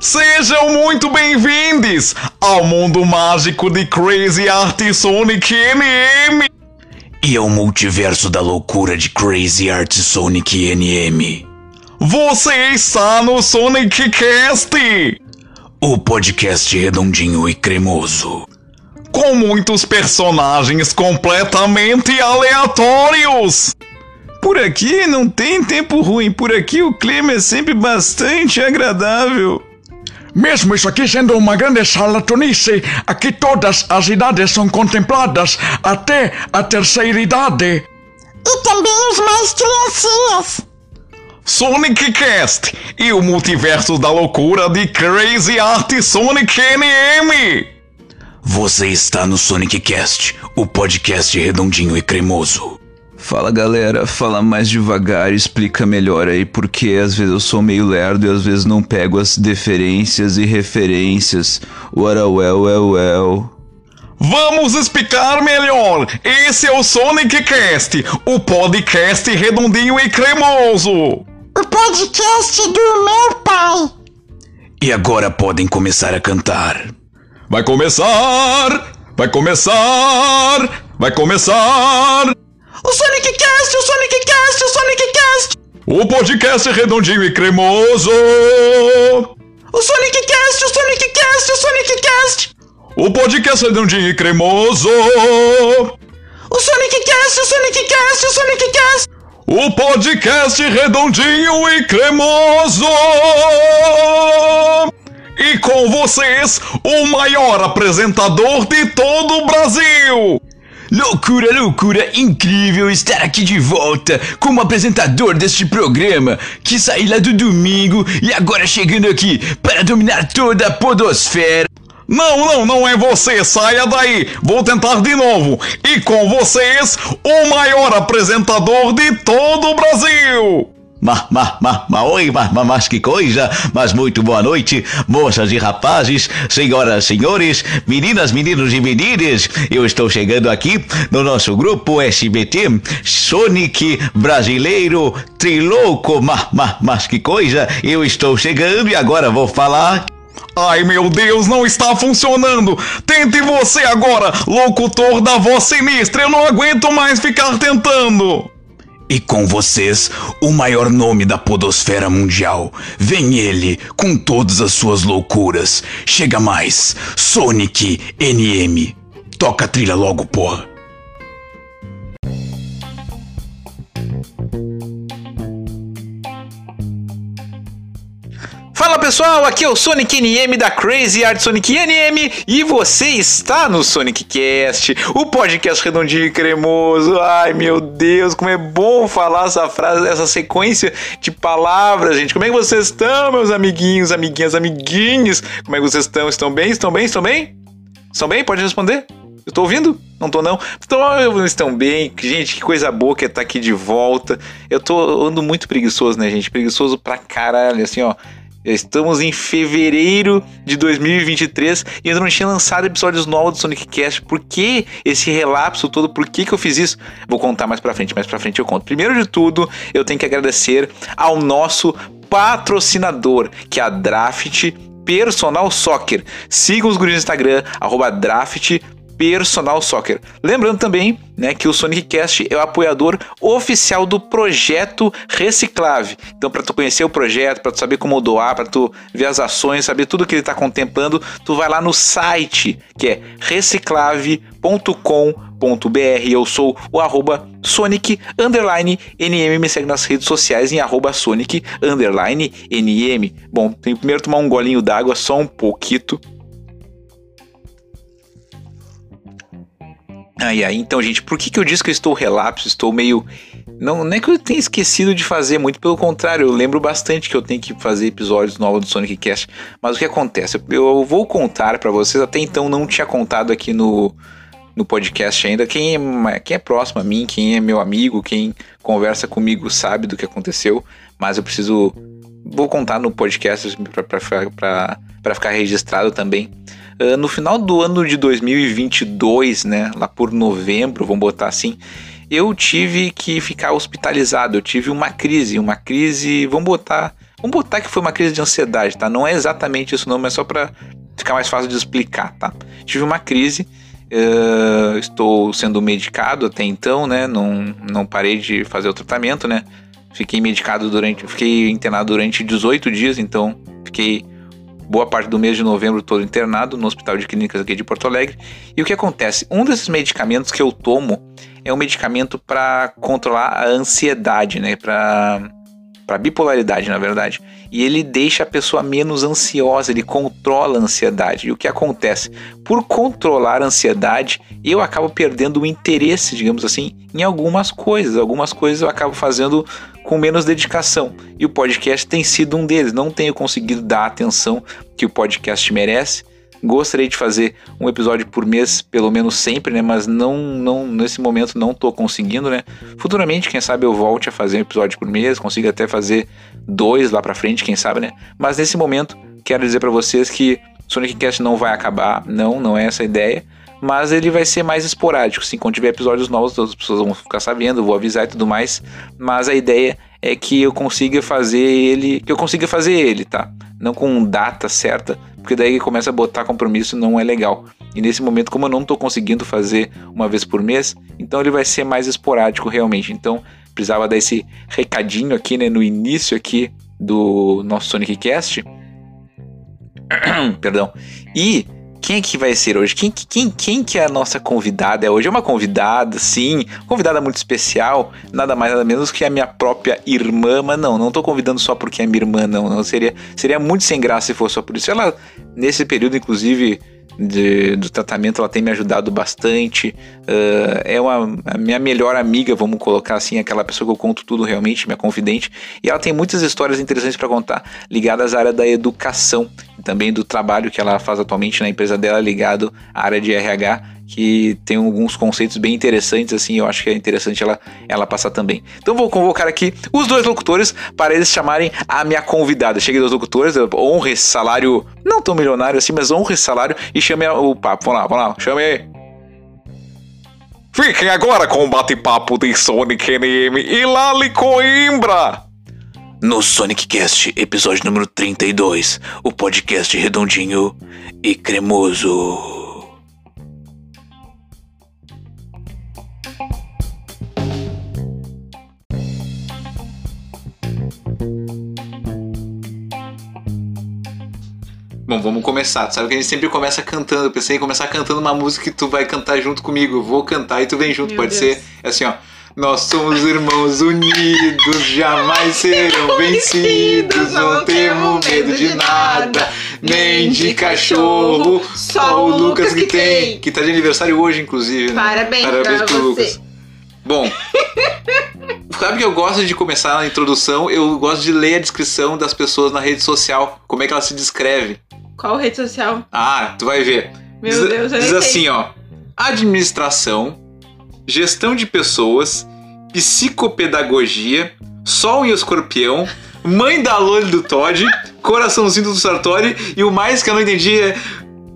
Sejam muito bem-vindos ao mundo mágico de Crazy Art Sonic NM e ao multiverso da loucura de Crazy Art Sonic NM. Você está no Sonic Cast, o podcast redondinho e cremoso, com muitos personagens completamente aleatórios. Por aqui não tem tempo ruim, por aqui o clima é sempre bastante agradável. Mesmo isso aqui sendo uma grande charlatanice, aqui todas as idades são contempladas, até a terceira idade. E também os mais criancinhas. Sonic Cast e o multiverso da loucura de Crazy Art Sonic NM. Você está no Sonic Cast, o podcast redondinho e cremoso. Fala galera, fala mais devagar, explica melhor aí porque às vezes eu sou meio lerdo e às vezes não pego as deferências e referências. What a well, well, well. Vamos explicar melhor. Esse é o Sonic Cast, o podcast redondinho e cremoso. O podcast do meu pai. E agora podem começar a cantar. Vai começar! Vai começar! Vai começar! O Sonic Cast, o Sonic Cast, o Sonic Cast! O podcast redondinho e cremoso! O Sonic Cast, o Sonic Cast, o Sonic Cast! O podcast redondinho e cremoso! O Sonic Cast, o Sonic Cast, o Sonic Cast! O podcast redondinho e cremoso! E com vocês, o maior apresentador de todo o Brasil! Loucura, loucura, incrível estar aqui de volta como apresentador deste programa que saí lá do domingo e agora chegando aqui para dominar toda a podosfera. Não, não, não é você, saia daí. Vou tentar de novo. E com vocês, o maior apresentador de todo o Brasil. Ma, ma, ma, ma, oi, ma, ma, mas que coisa! Mas muito boa noite, moças e rapazes, senhoras, senhores, meninas, meninos e meninas. Eu estou chegando aqui no nosso grupo SBT Sonic Brasileiro Trilouco. Ma, ma, mas que coisa! Eu estou chegando e agora vou falar Ai meu Deus, não está funcionando! Tente você agora, locutor da voz sinistra! Eu não aguento mais ficar tentando! E com vocês, o maior nome da podosfera mundial. Vem ele, com todas as suas loucuras. Chega mais, Sonic NM. Toca a trilha logo, porra. Fala pessoal, aqui é o Sonic NM da Crazy Art Sonic NM e você está no Sonic Cast, o podcast redondinho e cremoso. Ai meu Deus, como é bom falar essa frase, essa sequência de palavras, gente. Como é que vocês estão, meus amiguinhos, amiguinhas, amiguinhos? Como é que vocês estão? Estão bem? Estão bem? Estão bem? Estão bem? Pode responder? Eu tô ouvindo? Não tô não. Então, estão bem. Gente, que coisa boa que é estar aqui de volta. Eu tô ando muito preguiçoso, né, gente? Preguiçoso pra caralho, assim, ó. Estamos em fevereiro de 2023 e ainda não tinha lançado episódios novos do Sonic Cast. Por que esse relapso todo? Por que, que eu fiz isso? Vou contar mais pra frente, mais pra frente eu conto. Primeiro de tudo, eu tenho que agradecer ao nosso patrocinador, que é a Draft Personal Soccer. Sigam os guris no Instagram, arroba Draft Personal Soccer. Lembrando também né, que o Sonic Cast é o apoiador oficial do projeto Reciclave. Então, para tu conhecer o projeto, para tu saber como doar, para tu ver as ações, saber tudo que ele está contemplando, tu vai lá no site que é reciclave.com.br. Eu sou o arroba Sonic underline NM. Me segue nas redes sociais em arroba Sonic underline NM. Bom, tem que primeiro tomar um golinho d'água, só um pouquito. Ai, ai, então, gente, por que, que eu disse que eu estou relapso? Estou meio. Não, não é que eu tenha esquecido de fazer, muito pelo contrário, eu lembro bastante que eu tenho que fazer episódios novos do Sonic Cast. Mas o que acontece? Eu vou contar para vocês, até então não tinha contado aqui no, no podcast ainda. Quem é, quem é próximo a mim, quem é meu amigo, quem conversa comigo sabe do que aconteceu, mas eu preciso. Vou contar no podcast para ficar registrado também. Uh, no final do ano de 2022, né, lá por novembro, vamos botar assim, eu tive que ficar hospitalizado. Eu tive uma crise, uma crise, vamos botar Vamos botar que foi uma crise de ansiedade, tá? Não é exatamente isso, não, mas só pra ficar mais fácil de explicar, tá? Tive uma crise, uh, estou sendo medicado até então, né? Não, não parei de fazer o tratamento, né? Fiquei medicado durante. Fiquei internado durante 18 dias, então fiquei boa parte do mês de novembro todo internado no Hospital de Clínicas aqui de Porto Alegre. E o que acontece? Um desses medicamentos que eu tomo é um medicamento para controlar a ansiedade, né? Para para bipolaridade, na verdade. E ele deixa a pessoa menos ansiosa, ele controla a ansiedade. E o que acontece? Por controlar a ansiedade, eu acabo perdendo o interesse, digamos assim, em algumas coisas. Algumas coisas eu acabo fazendo com menos dedicação. E o podcast tem sido um deles. Não tenho conseguido dar a atenção que o podcast merece. Gostaria de fazer um episódio por mês, pelo menos sempre, né? Mas não, não nesse momento não estou conseguindo, né? Futuramente, quem sabe eu volte a fazer um episódio por mês, consiga até fazer dois lá para frente, quem sabe, né? Mas nesse momento, quero dizer para vocês que Sonic Cast não vai acabar, não, não é essa a ideia mas ele vai ser mais esporádico. Assim, quando tiver episódios novos, todas as pessoas vão ficar sabendo, vou avisar e tudo mais. Mas a ideia é que eu consiga fazer ele, que eu consiga fazer ele, tá? Não com data certa, porque daí começa a botar compromisso não é legal. E nesse momento, como eu não tô conseguindo fazer uma vez por mês, então ele vai ser mais esporádico realmente. Então, precisava dar esse recadinho aqui, né, no início aqui do nosso Sonic Cast. Perdão. E quem é que vai ser hoje? Quem, quem, quem que é a nossa convidada hoje? É uma convidada, sim, convidada muito especial, nada mais nada menos que a minha própria irmã, mas não, não tô convidando só porque é minha irmã, não, não seria, seria muito sem graça se fosse só por isso. Ela, nesse período, inclusive, de, do tratamento, ela tem me ajudado bastante. Uh, é uma a minha melhor amiga, vamos colocar assim, aquela pessoa que eu conto tudo realmente, minha confidente. E ela tem muitas histórias interessantes para contar, ligadas à área da educação e também do trabalho que ela faz atualmente na empresa dela, ligado à área de RH que tem alguns conceitos bem interessantes, assim, eu acho que é interessante ela, ela passar também. Então vou convocar aqui os dois locutores para eles chamarem a minha convidada. Cheguei dos locutores, honre esse salário, não tão milionário assim, mas honre esse salário e chame o papo. Vamos lá, vamos lá, chame aí. Fiquem agora com o bate-papo de Sonic NM e Lali Coimbra. No Sonic Cast, episódio número 32, o podcast redondinho e cremoso. Bom, vamos começar. Tu sabe que a gente sempre começa cantando. Eu pensei em começar cantando uma música que tu vai cantar junto comigo. Eu vou cantar e tu vem junto. Meu Pode Deus. ser É assim, ó. Nós somos irmãos unidos, jamais serão vencidos. Não temos medo de nada, nem de cachorro. Só o Lucas que tem. Que tá de aniversário hoje, inclusive. Né? Parabéns Parabéns pro você. Lucas. Bom, sabe que eu gosto de começar na introdução, eu gosto de ler a descrição das pessoas na rede social, como é que ela se descreve. Qual rede social? Ah, tu vai ver. Meu diz, Deus, eu diz assim, ó: administração, gestão de pessoas, psicopedagogia, Sol em Escorpião, mãe da Loli do Todd, coraçãozinho do Sartori e o mais que eu não entendi é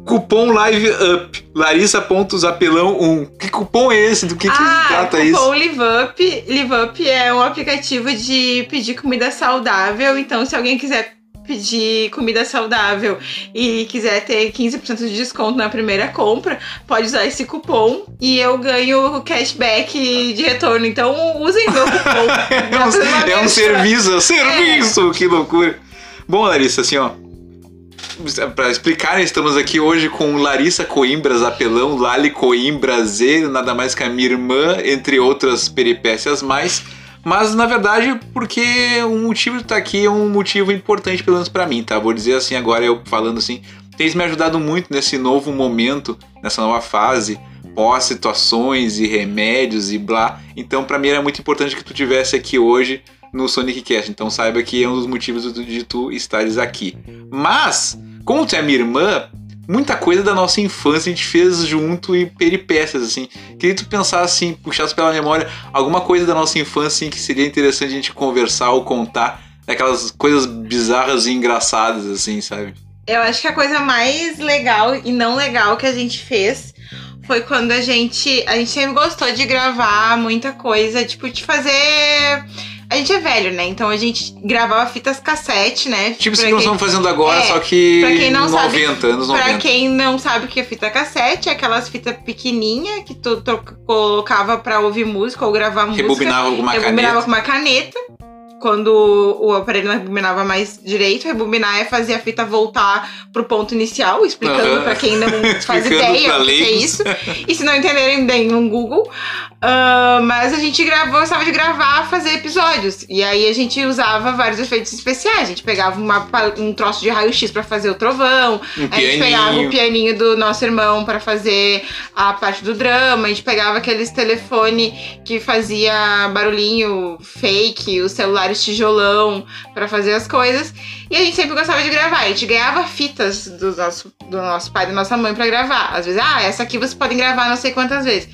cupom Live Up, Larissa.zapelão 1. Que cupom é esse? Do que, que ah, trata cupom isso? Live Up. Live Up é um aplicativo de pedir comida saudável. Então, se alguém quiser pedir comida saudável e quiser ter 15% de desconto na primeira compra, pode usar esse cupom e eu ganho cashback de retorno. Então, usem meu cupom. É um, é um serviço, é um serviço, que loucura. Bom, Larissa, assim, ó. Pra explicar, estamos aqui hoje com Larissa Coimbra Zapelão, Lali Coimbra Z, nada mais que a minha irmã, entre outras peripécias mais. Mas na verdade, porque o motivo de estar aqui é um motivo importante, pelo menos pra mim, tá? Vou dizer assim agora, eu falando assim, tens me ajudado muito nesse novo momento, nessa nova fase, pós situações e remédios e blá. Então, pra mim era muito importante que tu tivesse aqui hoje no Sonic Cast. Então, saiba que é um dos motivos de tu estares aqui. Mas, como tu é minha irmã, muita coisa da nossa infância a gente fez junto e peripécias, assim. Queria tu pensar assim, puxasse pela memória alguma coisa da nossa infância assim, que seria interessante a gente conversar ou contar. Aquelas coisas bizarras e engraçadas, assim, sabe? Eu acho que a coisa mais legal e não legal que a gente fez foi quando a gente. A gente sempre gostou de gravar muita coisa, tipo, de fazer. A gente é velho, né? Então a gente gravava fitas cassete, né? Tipo isso Pra que nós estamos fazendo agora, É, só que Pra quem não 90, sabe, anos Pra 90. quem não sabe o que é fita cassete, é aquelas fitas pequenininha que tu, tu colocava pra ouvir música ou gravar música. Rebobinava com uma rebobinava caneta. com uma caneta. Quando o aparelho não rebobinava mais direito, rebobinar é fazer a fita voltar pro ponto inicial, explicando Aham. pra quem não faz ideia pra o que é isso. E se não entenderem, deem um Google. Ah, mas a gente gravou, gostava de gravar, fazer episódios. E aí a gente usava vários efeitos especiais. A gente pegava uma um troço de raio-x pra fazer o trovão. Um a gente pegava o pianinho do nosso irmão pra fazer a parte do drama. A gente pegava aqueles telefone que fazia barulhinho fake, os celulares tijolão pra fazer as coisas. E a gente sempre gostava de gravar. A gente ganhava fitas do nosso, do nosso pai e da nossa mãe pra gravar. Às vezes, ah, essa aqui vocês podem gravar não sei quantas vezes.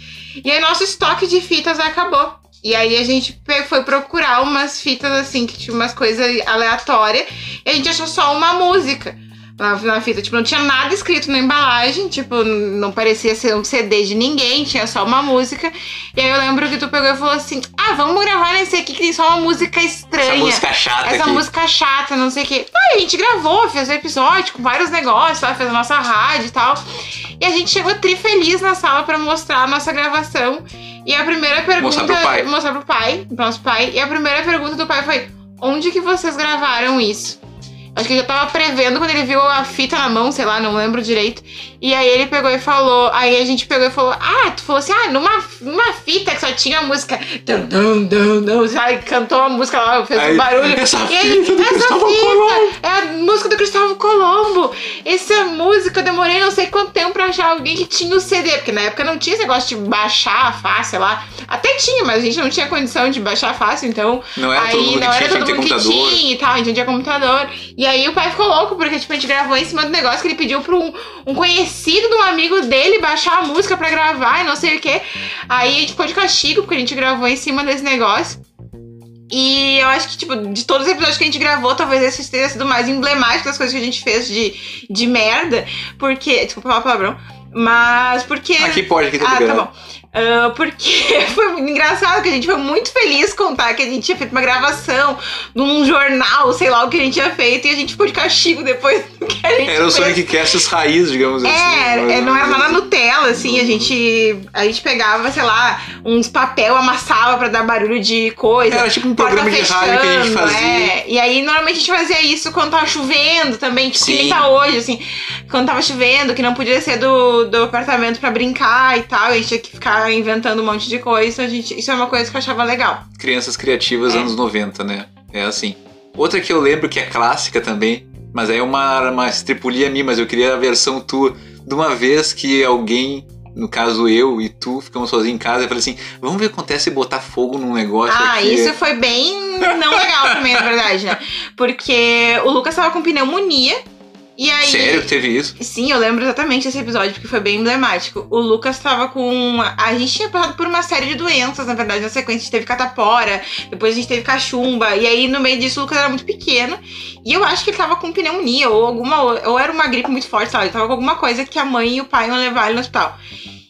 E aí nosso estoque de fitas acabou. E aí a gente foi procurar umas fitas assim, que tinha umas coisas aleatórias. E a gente achou só uma música na, na fita. Tipo, não tinha nada escrito na embalagem. Tipo, não parecia ser um CD de ninguém. Tinha só uma música. E aí eu lembro que tu pegou e falou assim: Ah, vamos gravar nesse aqui que tem só uma música estranha. Essa música chata Essa aqui. música chata, não sei o quê. Aí a gente gravou, fez um episódio com vários negócios, tá? fez a nossa rádio e tal. E a gente chegou tri feliz na sala pra mostrar a nossa gravação. E a primeira pergunta. Mostrar pro pai. Mostrar pro pai, pro nosso pai. E a primeira pergunta do pai foi: Onde que vocês gravaram isso? Acho que ele já tava prevendo quando ele viu a fita na mão, sei lá, não lembro direito. E aí ele pegou e falou. Aí a gente pegou e falou: Ah, tu falou assim, ah, numa, numa fita que só tinha a música. Dum, dum, dum, dum, sabe? Cantou a música lá, fez Aí, um barulho. essa e aí, fita do essa Cristóvão fita Colombo." é a música do Cristóvão Colombo. Essa música eu demorei não sei quanto tempo pra achar alguém que tinha o CD, porque na época não tinha esse negócio de baixar fácil, lá. Até tinha, mas a gente não tinha condição de baixar fácil, então. Não era todo aí mundo não que era tinha, todo mundo que computador. tinha e tal, a gente não tinha computador. E aí o pai ficou louco, porque tipo, a gente gravou em cima do negócio que ele pediu pra um, um conhecido de um amigo dele baixar a música pra gravar e não sei o que. Aí a gente ficou de castigo, porque a gente gravou em cima desse negócio. E eu acho que, tipo, de todos os episódios que a gente gravou, talvez esse tenha sido o mais emblemático das coisas que a gente fez de, de merda. Porque. Desculpa falar palavrão. Mas porque. Aqui pode, aqui tá Ah, tá bom. Ah, porque foi muito engraçado que a gente foi muito feliz contar que a gente tinha feito uma gravação num jornal, sei lá o que a gente tinha feito, e a gente ficou de castigo depois do que a gente Era o. Sonic Cast raiz, digamos assim. É, é, não era nada Nutella, assim, a gente, a gente pegava, sei lá, uns papel, amassava pra dar barulho de coisa. Era tipo um programa de rádio que a gente fazia. é. E aí, normalmente a gente fazia isso quando tava chovendo também, tipo, que Sim. tá hoje, assim. Quando tava chovendo, que não podia ser do, do apartamento pra brincar e tal, a gente tinha que ficar inventando um monte de coisa. A gente, isso é uma coisa que eu achava legal. Crianças criativas É. anos 90, né? É assim. Outra que eu lembro que é clássica também, mas aí é uma, uma estripulia minha, mas eu queria a versão tua. De uma vez que alguém, no caso eu e tu, ficamos sozinhos em casa, eu falei assim: vamos ver o que acontece botar fogo num negócio Ah, aqui. isso foi bem não legal também, na verdade, né? Porque o Lucas tava com pneumonia. E aí. Sério que teve isso? Sim, eu lembro exatamente desse episódio, porque foi bem emblemático. O Lucas tava com. A gente tinha passado por uma série de doenças, na verdade, na sequência. A gente teve catapora, depois a gente teve cachumba, e aí no meio disso o Lucas era muito pequeno. E eu acho que ele tava com pneumonia, ou alguma. Ou era uma gripe muito forte, sabe? Ele tava com alguma coisa que a mãe e o pai iam levar ele no hospital.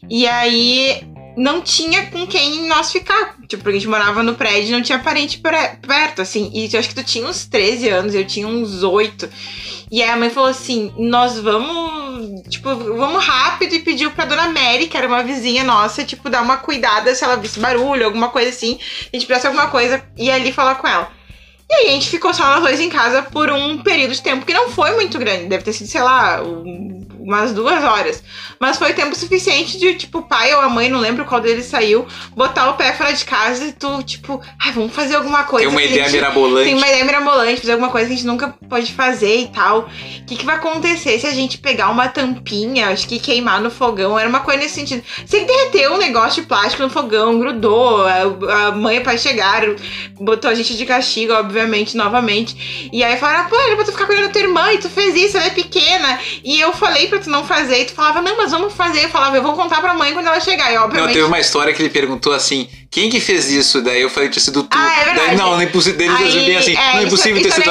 E aí não tinha com quem nós ficar. Tipo, porque a gente morava no prédio não tinha parente pre- perto, assim. E eu acho que tu tinha uns 13 anos, eu tinha uns 8. E aí a mãe falou assim: nós vamos, tipo, vamos rápido e pediu pra dona Mary, que era uma vizinha nossa, tipo, dar uma cuidada se ela visse barulho, alguma coisa assim. A gente precisasse alguma coisa e ali falar com ela. E aí a gente ficou só nós dois em casa por um período de tempo que não foi muito grande. Deve ter sido, sei lá, um- umas duas horas. Mas foi tempo suficiente de, tipo, o pai ou a mãe, não lembro qual deles saiu, botar o pé fora de casa e tu, tipo, ai, vamos fazer alguma coisa. Tem uma a ideia gente- mirabolante. tem uma ideia mirabolante, fazer alguma coisa que a gente nunca pode fazer e tal. O que, que vai acontecer se a gente pegar uma tampinha, acho que queimar no fogão? Era uma coisa nesse sentido. Se derreteu um negócio de plástico no fogão, grudou, a, a mãe e o pai chegaram, botou a gente de castigo, obviamente, novamente. E aí falaram, pô, era pra tu ficar cuidando da tua irmã e tu fez isso, ela é pequena. E eu falei pra tu não fazer, e tu falava, não, mas vamos fazer. Eu falava, eu vou contar pra mãe quando ela chegar. E Não, obviamente. teve uma história que ele perguntou assim: quem que fez isso? Daí eu falei que tinha sido tu. Ah, é verdade. Daí, não, não é impossível. Eles bem assim: é, não é isso- impossível isso ter sido.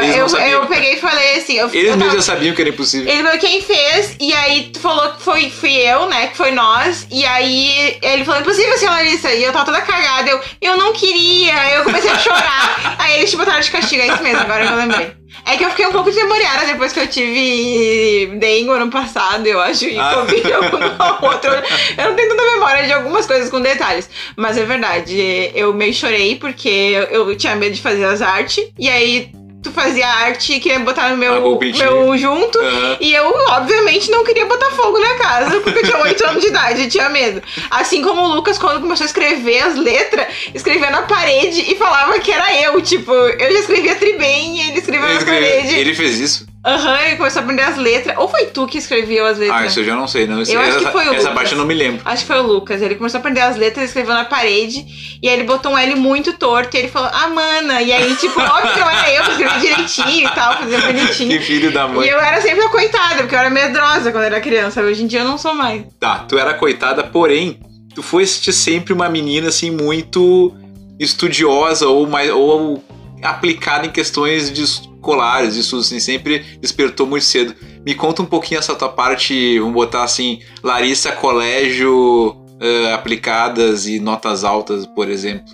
Eles eu, não eu peguei e falei assim. Eu, Eles eu mesmos já sabiam que era impossível. Ele falou quem fez, e aí tu falou que foi, fui eu, né? Que foi nós. E aí ele falou, impossível, senhora Larissa. E eu tava toda cagada. Eu, eu não queria. Aí eu comecei a chorar. aí eles te botaram de castigo. É isso mesmo, agora eu lembrei. É que eu fiquei um pouco demoriada depois que eu tive dengue ano passado, eu acho, e Ah. Covid alguma outra. Eu não tenho tanta memória de algumas coisas com detalhes. Mas é verdade, eu meio chorei porque eu, eu tinha medo de fazer as artes. E aí tu fazia arte e queria botar no Ah, meu, palpitinho. meu junto. Aham. E eu, obviamente, não queria botar fogo na casa, porque eu tinha 8 anos de idade, eu tinha medo. Assim como o Lucas, quando começou a escrever as letras, escrevia na parede e falava que era eu. Tipo, eu já escrevia tri bem e ele escrevia Ele, na parede. ele fez isso? Aham, ele começou a aprender as letras. Ou foi tu que escreveu as letras? Ah, isso eu já não sei. Não. Eu acho essa que foi o essa Lucas. parte eu não me lembro. Acho que foi o Lucas. Ele começou a aprender as letras, escreveu na parede. E aí ele botou um L muito torto. E ele falou, ah, mana. E aí, tipo, óbvio que não era eu que escrevi direitinho e tal, fazia bonitinho. Que filho da mãe. E eu era sempre a coitada, porque eu era medrosa quando era criança. Hoje em dia eu não sou mais. Tá, tu era coitada, porém, tu foste sempre uma menina assim muito estudiosa ou mais ou aplicada em questões de escolares, isso assim, sempre despertou muito cedo. Me conta um pouquinho essa tua parte, vamos botar assim, Larissa Colégio eh, aplicadas e notas altas, por exemplo,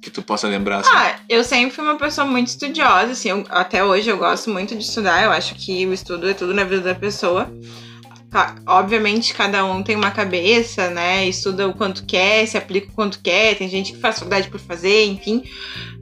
que tu possa lembrar assim. Ah, eu sempre fui uma pessoa muito estudiosa, assim, eu- até hoje eu gosto muito de estudar, eu acho que o estudo é tudo na vida da pessoa. Ca- Obviamente, cada um tem uma cabeça, né? Estuda o quanto quer, se aplica o quanto quer. Tem gente que faz faculdade por fazer, enfim.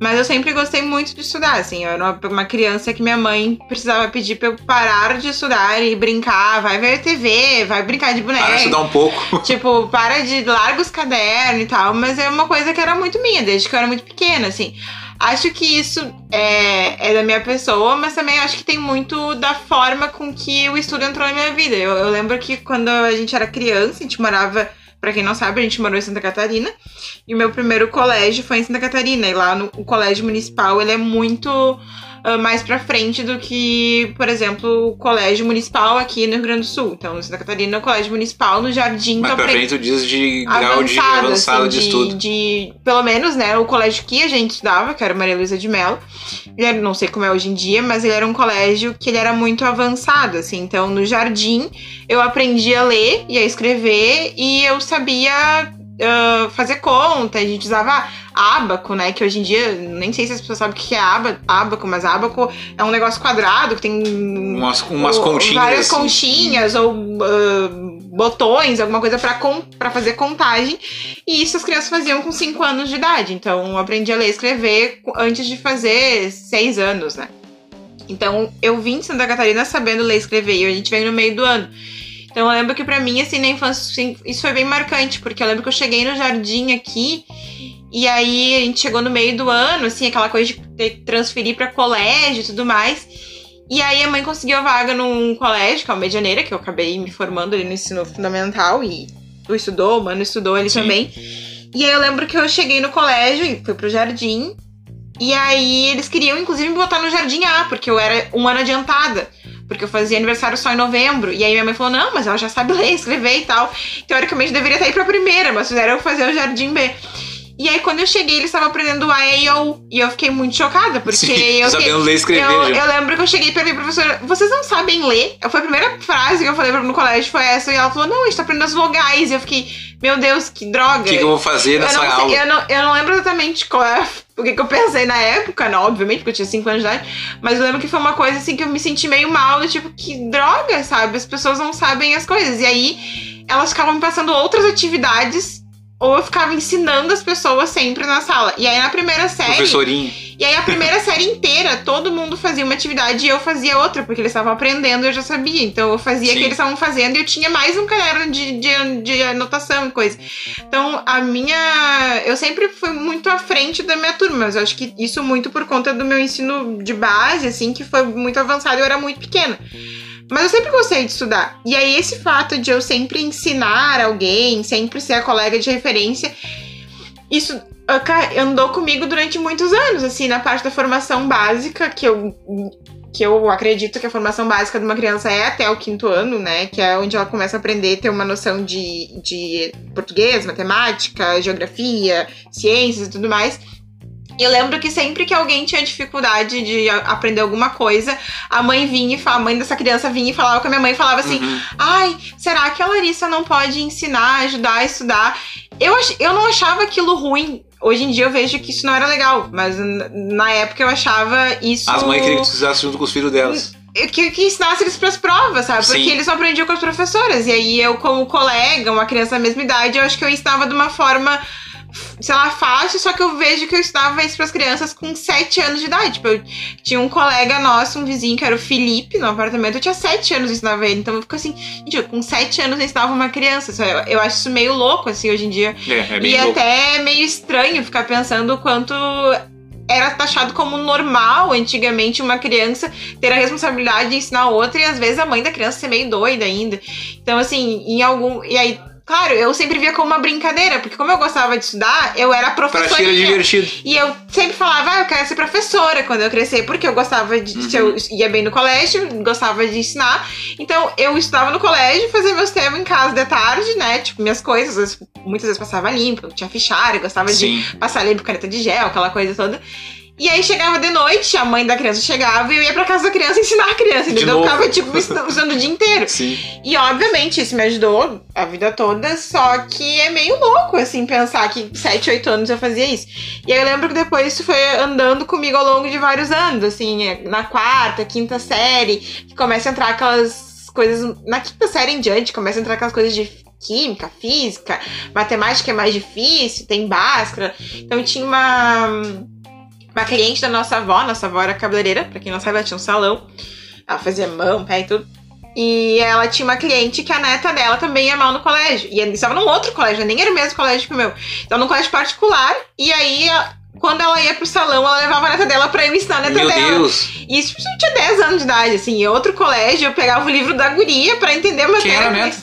Mas eu sempre gostei muito de estudar, assim. Eu era uma, uma criança que minha mãe precisava pedir pra eu parar de estudar e brincar. Vai ver TV, vai brincar de boneca. Para estudar um pouco. Tipo, para de larga os cadernos e tal, mas é uma coisa que era muito minha, desde que eu era muito pequena, assim. Acho que isso é, é da minha pessoa, mas também acho que tem muito da forma com que o estudo entrou na minha vida. Eu, eu lembro que quando a gente era criança, a gente morava, pra quem não sabe, a gente morou em Santa Catarina, e o meu primeiro colégio foi em Santa Catarina, e lá no o colégio municipal, ele é muito ah, mais pra frente do que, por exemplo, o colégio municipal aqui no Rio Grande do Sul. Então, em Santa Catarina, o colégio municipal, no Jardim Mas tu pra frente tu diz de grau de avançado assim, de estudo. de- pelo menos, né, o colégio que a gente estudava, que era Maria Luísa de Mello. Ele era, não sei como é hoje em dia, mas ele era um colégio que ele era muito avançado, assim. Então, no jardim, eu aprendi a ler e a escrever e eu sabia ah, fazer conta. A gente usava ábaco, né, que hoje em dia, nem sei se as pessoas sabem o que é aba- ábaco, mas ábaco é um negócio quadrado que tem Umas, umas ou- continhas. Várias assim. conchinhas ou ah, botões, alguma coisa pra fazer contagem. E isso as crianças faziam com 5 anos de idade. Então eu aprendi a ler e escrever antes de fazer 6 anos, né? Então eu vim de Santa Catarina sabendo ler e escrever e a gente veio no meio do ano. Então eu lembro que pra mim, assim, na infância, assim, isso foi bem marcante, porque eu lembro que eu cheguei no jardim aqui e aí a gente chegou no meio do ano, assim, aquela coisa de ter que transferir pra colégio e tudo mais. E aí a mãe conseguiu a vaga num colégio, que é o Medianeira, que eu acabei me formando ali no ensino fundamental e tu estudou, o mano estudou ali Sim. também. E aí eu lembro que eu cheguei no colégio e fui pro jardim. E aí eles queriam, inclusive, me botar no jardim A, porque eu era um ano adiantada. Porque eu fazia aniversário só em novembro. E aí minha mãe falou: não, mas ela já sabe ler, escrever e tal. Teoricamente deveria estar aí pra primeira, mas fizeram eu fazer o jardim B. E aí, quando eu cheguei, eles estavam aprendendo A e O. E eu fiquei muito chocada, porque Sim, eu sabendo ler e escrever eu, eu lembro que eu cheguei pra minha professora, vocês não sabem ler? Foi a primeira frase que eu falei no colégio, foi essa. E ela falou, não, a gente tá aprendendo as vogais. E eu fiquei, meu Deus, que droga. O que, que eu vou fazer Eu nessa não, sei- aula? eu, não, eu não lembro exatamente qual é o que, que eu pensei na época, não, obviamente, porque eu tinha 5 anos de idade. Mas eu lembro que foi uma coisa assim que eu me senti meio mal, do tipo, que droga, sabe? As pessoas não sabem as coisas. E aí elas ficavam me passando outras atividades. Ou eu ficava ensinando as pessoas sempre na sala. E aí na primeira série. Professorinho. E aí a primeira série inteira, todo mundo fazia uma atividade e eu fazia outra, porque eles estavam aprendendo eu já sabia. Então eu fazia o que eles estavam fazendo e eu tinha mais um caderno de, de, de anotação e coisa. Então a minha. Eu sempre fui muito à frente da minha turma, mas eu acho que isso muito por conta do meu ensino de base, assim, que foi muito avançado e eu era muito pequena. Mas eu sempre gostei de estudar. E aí, esse fato de eu sempre ensinar alguém, sempre ser a colega de referência, isso ah, andou comigo durante muitos anos, assim, na parte da formação básica, que eu que eu acredito que a formação básica de uma criança é até o quinto ano, né? Que é onde ela começa a aprender, ter uma noção de, de português, matemática, geografia, ciências e tudo mais. E eu lembro que sempre que alguém tinha dificuldade de aprender alguma coisa, a mãe vinha e fa- a mãe dessa criança vinha e falava com a minha mãe e falava assim: Ai, será que a Larissa não pode ensinar, ajudar a estudar? Eu, ach- eu não achava aquilo ruim. Hoje em dia eu vejo que isso não era legal, mas na época eu achava isso. As mães queriam que tu fizesse junto com os filhos delas. Eu que, que ensinasse eles pras provas, sabe? Porque Sim. eles não aprendiam com as professoras. E aí eu, como colega, uma criança da mesma idade, eu acho que eu ensinava de uma forma, sei lá, fácil, só que eu vejo que eu ensinava isso pras crianças com 7 anos de idade. Tipo, eu tinha um colega nosso, um vizinho, que era o Felipe, no apartamento, eu tinha 7 anos e ensinava ele. Então eu fico assim, gente, eu com 7 anos eu ensinava uma criança. Eu, eu acho isso meio louco, assim, hoje em dia. É, é E louco. até é meio estranho ficar pensando o quanto era taxado como normal antigamente uma criança ter a responsabilidade de ensinar outra e às vezes a mãe da criança ser meio doida ainda. Então, assim, em algum. E aí, claro, eu sempre via como uma brincadeira, porque como eu gostava de estudar, eu era Pra ti era divertido. E eu sempre falava, ah, eu quero ser professora quando eu crescer, porque eu gostava de. se Eu ia bem no colégio, gostava de ensinar. Então, eu estudava no colégio, fazia meus temas em casa de tarde, né? Tipo, minhas coisas. vezes- Muitas vezes passava limpo, tinha fichário, gostava Sim. de passar limpo, caneta de gel, aquela coisa toda. E aí chegava de noite, a mãe da criança chegava e eu ia pra casa da criança ensinar a criança, entendeu? Eu ficava, tipo, usando o dia inteiro. Sim. E obviamente isso me ajudou a vida toda, só que é meio louco, assim, pensar que 7, 8 anos eu fazia isso. E aí eu lembro que depois isso foi andando comigo ao longo de vários anos, assim, é, na quarta, quinta série, que começa a entrar aquelas coisas. Na quinta série em diante, começa a entrar aquelas coisas de química, física, matemática é mais difícil, tem Bhaskara. Então tinha uma. Uma cliente da nossa avó, nossa avó era cabeleireira, pra quem não sabe, ela tinha um salão. Ela fazia mão, pé e tudo. E ela tinha uma cliente que a neta dela também ia mal no colégio. E estava num outro colégio, nem era o mesmo colégio que o meu. Então, num colégio particular. E aí, quando ela ia pro salão, ela levava a neta dela pra eu ensinar a neta Meu dela. Deus. E isso eu tinha 10 anos de idade, assim. Em outro colégio, eu pegava o livro da guria pra entender a matéria. era a neta?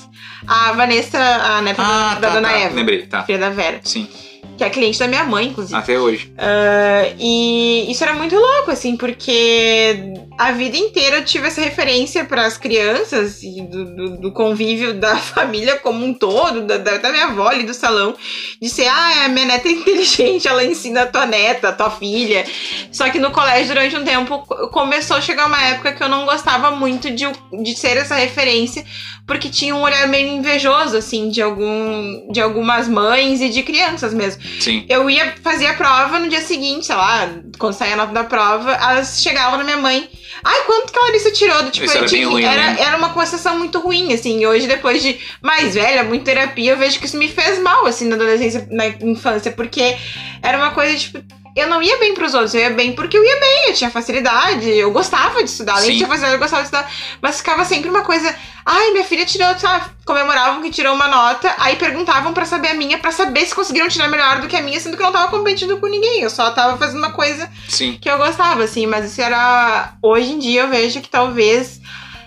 A Vanessa, a neta Ah, da tá, dona tá. Eva. Lembrei, tá. Filha da Vera. Sim. Que é cliente da minha mãe, inclusive. Até hoje. Ah, e isso era muito louco, assim, porque a vida inteira eu tive essa referência para as crianças e do, do- do convívio da família como um todo, da, da, minha avó ali do salão, de ser, ah, a minha neta é inteligente, ela ensina a tua neta, a tua filha. Só que no colégio, durante um tempo, co- começou a chegar uma época que eu não gostava muito de, de ser essa referência, porque tinha um olhar meio invejoso, assim, de, algum, de algumas mães e de crianças mesmo Sim. eu ia fazer a prova no dia seguinte, sei lá, quando saía a nota da prova, elas chegavam na minha mãe. Ai, quanto que a Larissa tirou? Do, Tipo, Isso era tinha ruim, era, né? era uma conversação muito ruim, assim. E hoje, depois de mais velha, muito terapia, eu vejo que isso me fez mal, assim, na adolescência, na infância, porque era uma coisa, tipo. Eu não ia bem pros outros, eu ia bem porque eu ia bem, eu tinha facilidade, eu gostava de estudar, além de ter facilidade, eu gostava de estudar, mas ficava sempre uma coisa, ai, minha filha tirou, sabe, comemoravam que tirou uma nota, aí perguntavam pra saber a minha, pra saber se conseguiram tirar melhor do que a minha, sendo que eu não tava competindo com ninguém, eu só tava fazendo uma coisa Sim. que eu gostava, assim, mas isso era. Hoje em dia eu vejo que talvez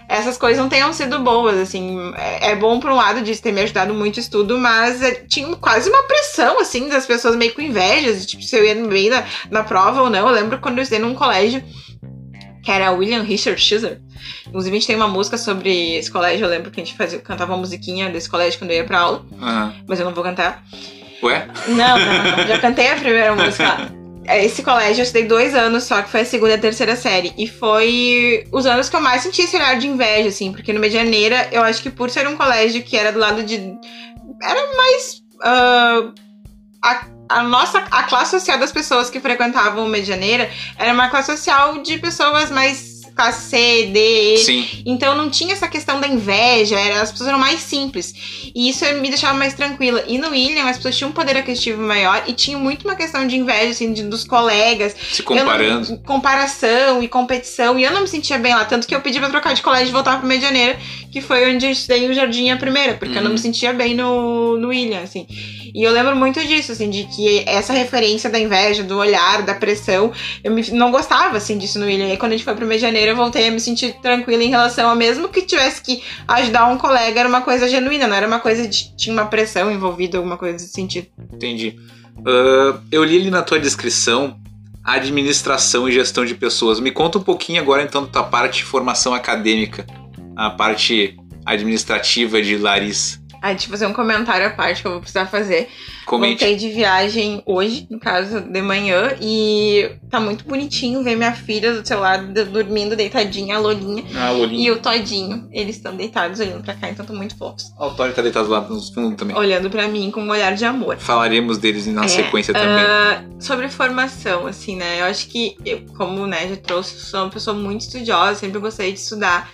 essas coisas não tenham sido boas, assim. É, é bom por um lado disso ter me ajudado muito estudo, mas é, tinha quase uma pressão, assim, das pessoas meio com inveja, de, tipo, se eu ia bem na, na prova ou não. Eu lembro quando eu estudei num colégio que era William Richard Schiller. Inclusive, a gente tem uma música sobre esse colégio. Eu lembro que a gente fazia, cantava uma musiquinha desse colégio quando eu ia pra aula, Aham. mas eu não vou cantar. Ué? Não, não, não. Já cantei a primeira música lá. Esse colégio eu estudei dois anos só, que foi a segunda e a terceira série. E foi os anos que eu mais senti esse olhar de inveja, assim, porque no Medianeira, eu acho que por ser um colégio que era do lado de. Era mais. ah, a, a nossa. A classe social das pessoas que frequentavam o Medianeira era uma classe social de pessoas mais classe C, D, E. Sim. Então não tinha essa questão da inveja, era, as pessoas eram mais simples. E isso me deixava mais tranquila. E no William, as pessoas tinham um poder aquisitivo maior e tinha muito uma questão de inveja, assim, de- dos colegas. Se comparando. não- comparação e competição. E eu não me sentia bem lá. Tanto que eu pedi pra trocar de colégio e voltar pro Medianeira, que foi onde eu estudei o Jardim a primeira, porque eu não Uhum. me sentia bem no, no William, assim. E eu lembro muito disso, assim, de que essa referência da inveja, do olhar, da pressão, eu me- não gostava, assim, disso no William. E aí, quando a gente foi pro Medianeira, eu voltei a me sentir tranquila em relação a mesmo que tivesse que ajudar um colega, era uma coisa genuína, não era uma coisa de. tinha uma pressão envolvida, alguma coisa desse sentido. Entendi. Ah, eu li ali na tua descrição administração e gestão de pessoas. Me conta um pouquinho agora então da tua parte de formação acadêmica, a parte administrativa de Larissa. Ah, deixa eu fazer um comentário à parte que eu vou precisar fazer. Comente. Voltei de viagem hoje, no caso, de manhã, e tá muito bonitinho ver minha filha do seu lado dormindo deitadinha, a Lolinha, Ah, Lolinha. e o Todinho. Eles estão deitados olhando pra cá, então estão muito fofos. O Tony tá deitado lá no fundo também. Olhando pra mim com um olhar de amor. Falaremos deles na É, sequência também. ah, sobre formação, assim, né? Eu acho que, eu, como né, já trouxe, sou uma pessoa muito estudiosa, sempre gostei de estudar.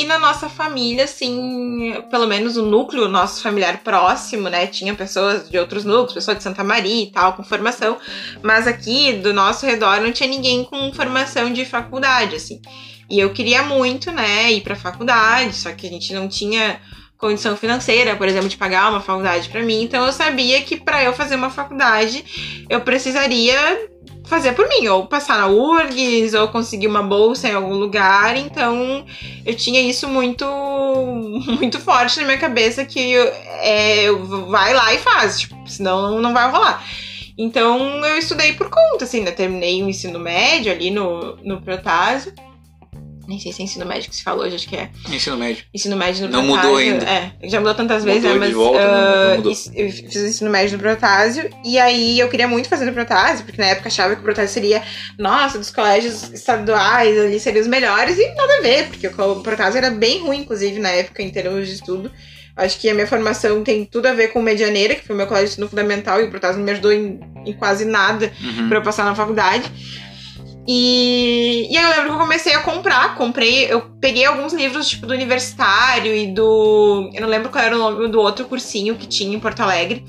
E na nossa família, assim, pelo menos o núcleo nosso familiar próximo, né? Tinha pessoas de outros núcleos, pessoas de Santa Maria e tal, com formação. Mas aqui, do nosso redor, não tinha ninguém com formação de faculdade, assim. E eu queria muito, né, ir pra faculdade, só que a gente não tinha condição financeira, por exemplo, de pagar uma faculdade pra mim. Então eu sabia que pra eu fazer uma faculdade, eu precisaria fazer por mim, ou passar na URGS, ou conseguir uma bolsa em algum lugar. Então eu tinha isso muito muito forte na minha cabeça que é, vai lá e faz, tipo, senão não vai rolar. Então eu estudei por conta, assim, né? Terminei o ensino médio ali no, no Protásio. Nem sei se é ensino médio que se falou hoje, acho que é. Ensino médio. Ensino médio no Não Protásio. mudou ainda. É, já mudou tantas Mudou vezes, né? de Mas volta, não- não ah, mudou. is- eu fiz o ensino médio no Protásio. E aí eu queria muito fazer no Protásio, porque na época achava que o Protásio seria, nossa, dos colégios estaduais ali seriam os melhores. E nada a ver, porque o Protásio era bem ruim, inclusive, na época, em termos de estudo. Acho que a minha formação tem tudo a ver com Medianeira, que foi o meu colégio de ensino fundamental, e o Protásio não me ajudou em, em quase nada Uhum. pra eu passar na faculdade. E, e aí eu lembro que eu comecei a comprar, comprei, eu peguei alguns livros tipo do universitário e do, eu não lembro qual era o nome do outro cursinho que tinha em Porto Alegre,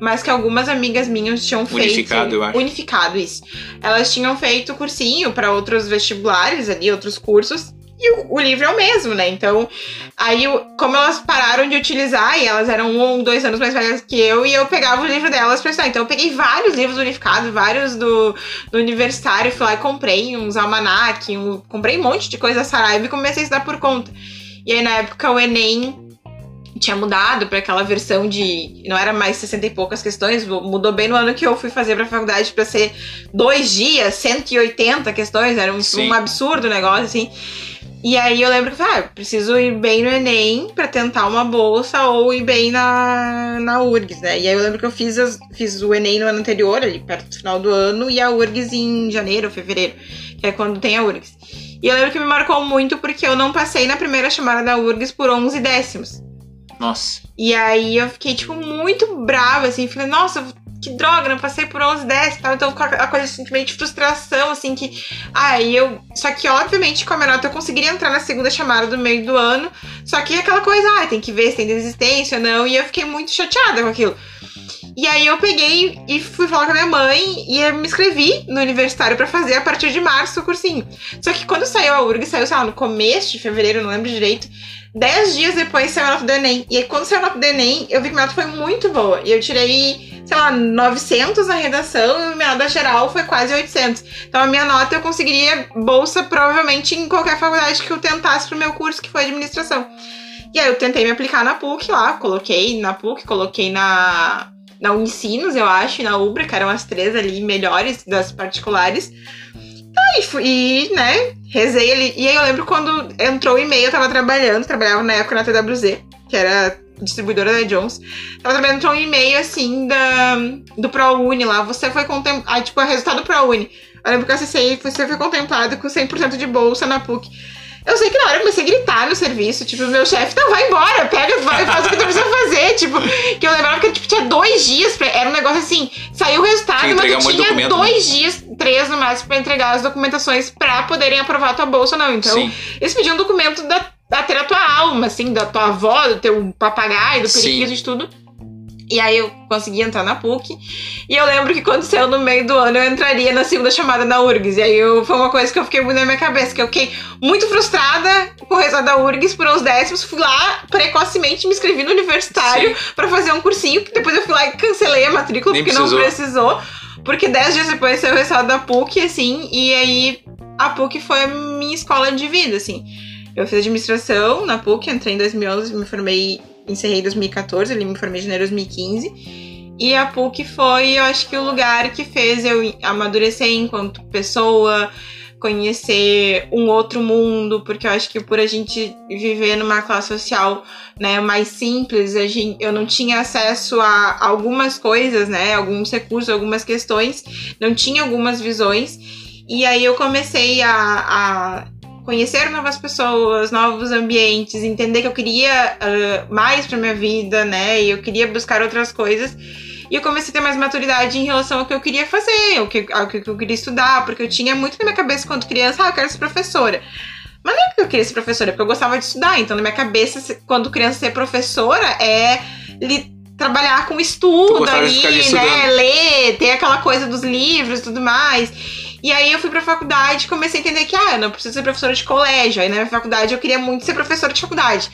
mas que algumas amigas minhas tinham feito Unificado, eu acho. Unificado isso. Elas tinham feito cursinho para outros vestibulares ali, outros cursos. E o, o livro é o mesmo, né? Então, aí, como elas pararam de utilizar, e elas eram um ou dois anos mais velhas que eu, e eu pegava o livro delas pra estudar. Então, eu peguei vários livros unificados, vários do, do universitário, fui lá e comprei uns almanac, um, comprei um monte de coisa Saraiva e comecei a estudar por conta. E aí, na época, o Enem tinha mudado para aquela versão de. Não era mais 60 e poucas questões, mudou bem no ano que eu fui fazer pra faculdade para ser dois dias, 180 questões, era um, um absurdo negócio, assim. E aí eu lembro que ah, eu preciso ir bem no Enem pra tentar uma bolsa ou ir bem na, na URGS, né? E aí eu lembro que eu fiz, as- fiz o Enem no ano anterior, ali perto do final do ano, e a URGS em janeiro fevereiro, que é quando tem a URGS. E eu lembro que me marcou muito porque eu não passei na primeira chamada da URGS por 11 décimos. Nossa. E aí eu fiquei, tipo, muito brava, assim. Falei, nossa, que droga, não passei por 11 10 e tal. Então, a coisa, de frustração, assim, que... Aí eu... Só que, obviamente, com a minha nota eu conseguiria entrar na segunda chamada do meio do ano. Só que aquela coisa, ah, tem que ver se tem desistência ou não. E eu fiquei muito chateada com aquilo. E aí eu peguei e fui falar com a minha mãe e eu me inscrevi no universitário pra fazer a partir de março o cursinho. Só que quando saiu a URG, saiu, sei lá, no começo de fevereiro, não lembro direito. Dez dias depois saiu a nota do Enem. E aí, quando saiu a nota do Enem, eu vi que minha nota foi muito boa. E eu tirei, sei lá, 900 na redação e minha nota geral foi quase 800. Então, a minha nota eu conseguiria bolsa provavelmente em qualquer faculdade que eu tentasse pro meu curso, que foi administração. E aí, eu tentei me aplicar na PUC lá, coloquei na PUC, coloquei na, na Unicinos, eu acho, e na Ubra, que eram as três ali melhores das particulares. Tá, e, fui, e, né, rezei ali. E aí eu lembro quando entrou o e-mail, eu tava trabalhando, trabalhava na época na TWZ, que era distribuidora da Jones. Tava trabalhando, entrou um e-mail assim da, do ProUni lá. Você foi contemplado. Aí, tipo, é resultado do ProUni. Eu lembro que eu acessei, você foi contemplado com 100% de bolsa na PUC. Eu sei que na hora eu comecei a gritar no serviço, tipo, meu chefe, não, vai embora, pega, vai, faz o que tu precisa fazer, tipo, que eu lembrava que tipo, tinha dois dias, pra, era um negócio assim, saiu o resultado, Tinha mas tu tinha né? dois dias, três no máximo, pra entregar as documentações pra poderem aprovar a tua bolsa não. Então, Sim. eles pediam um documento da, até da tua alma, assim, da tua avó, do teu papagaio, do Sim. periquito, de tudo. E aí eu consegui entrar na PUC. E eu lembro que quando saiu no meio do ano, eu entraria na segunda chamada da URGS. E aí eu, foi uma coisa que eu fiquei muito na minha cabeça, que eu fiquei muito frustrada com o resultado da URGS por uns décimos. Fui lá precocemente, me inscrevi no universitário pra fazer um cursinho, que depois eu fui lá e cancelei a matrícula, Nem porque precisou. não precisou. Porque dez dias depois saiu o resultado da PUC, assim, e aí a PUC foi a minha escola de vida, assim. Eu fiz administração na PUC, entrei em 2011, me formei, encerrei em 2014, ali me formei em janeiro de 2015. E a PUC foi, eu acho que o lugar que fez eu amadurecer enquanto pessoa, conhecer um outro mundo, porque eu acho que por a gente viver numa classe social né, mais simples, a gente, eu não tinha acesso a algumas coisas, né, alguns recursos, algumas questões, não tinha algumas visões, e aí eu comecei a, a conhecer novas pessoas, novos ambientes, entender que eu queria uh, mais para minha vida, né, e eu queria buscar outras coisas. E eu comecei a ter mais maturidade em relação ao que eu queria fazer, ao que, ao que eu queria estudar, porque eu tinha muito na minha cabeça quando criança, ah, eu quero ser professora. Mas não é porque eu queria ser professora, é porque eu gostava de estudar. Então, na minha cabeça, quando criança ser professora, é trabalhar com estudo ali, né? Ler, ter aquela coisa dos livros e tudo mais. E aí eu fui pra faculdade e comecei a entender que, ah, eu não preciso ser professora de colégio. Aí na minha faculdade eu queria muito ser professora de faculdade.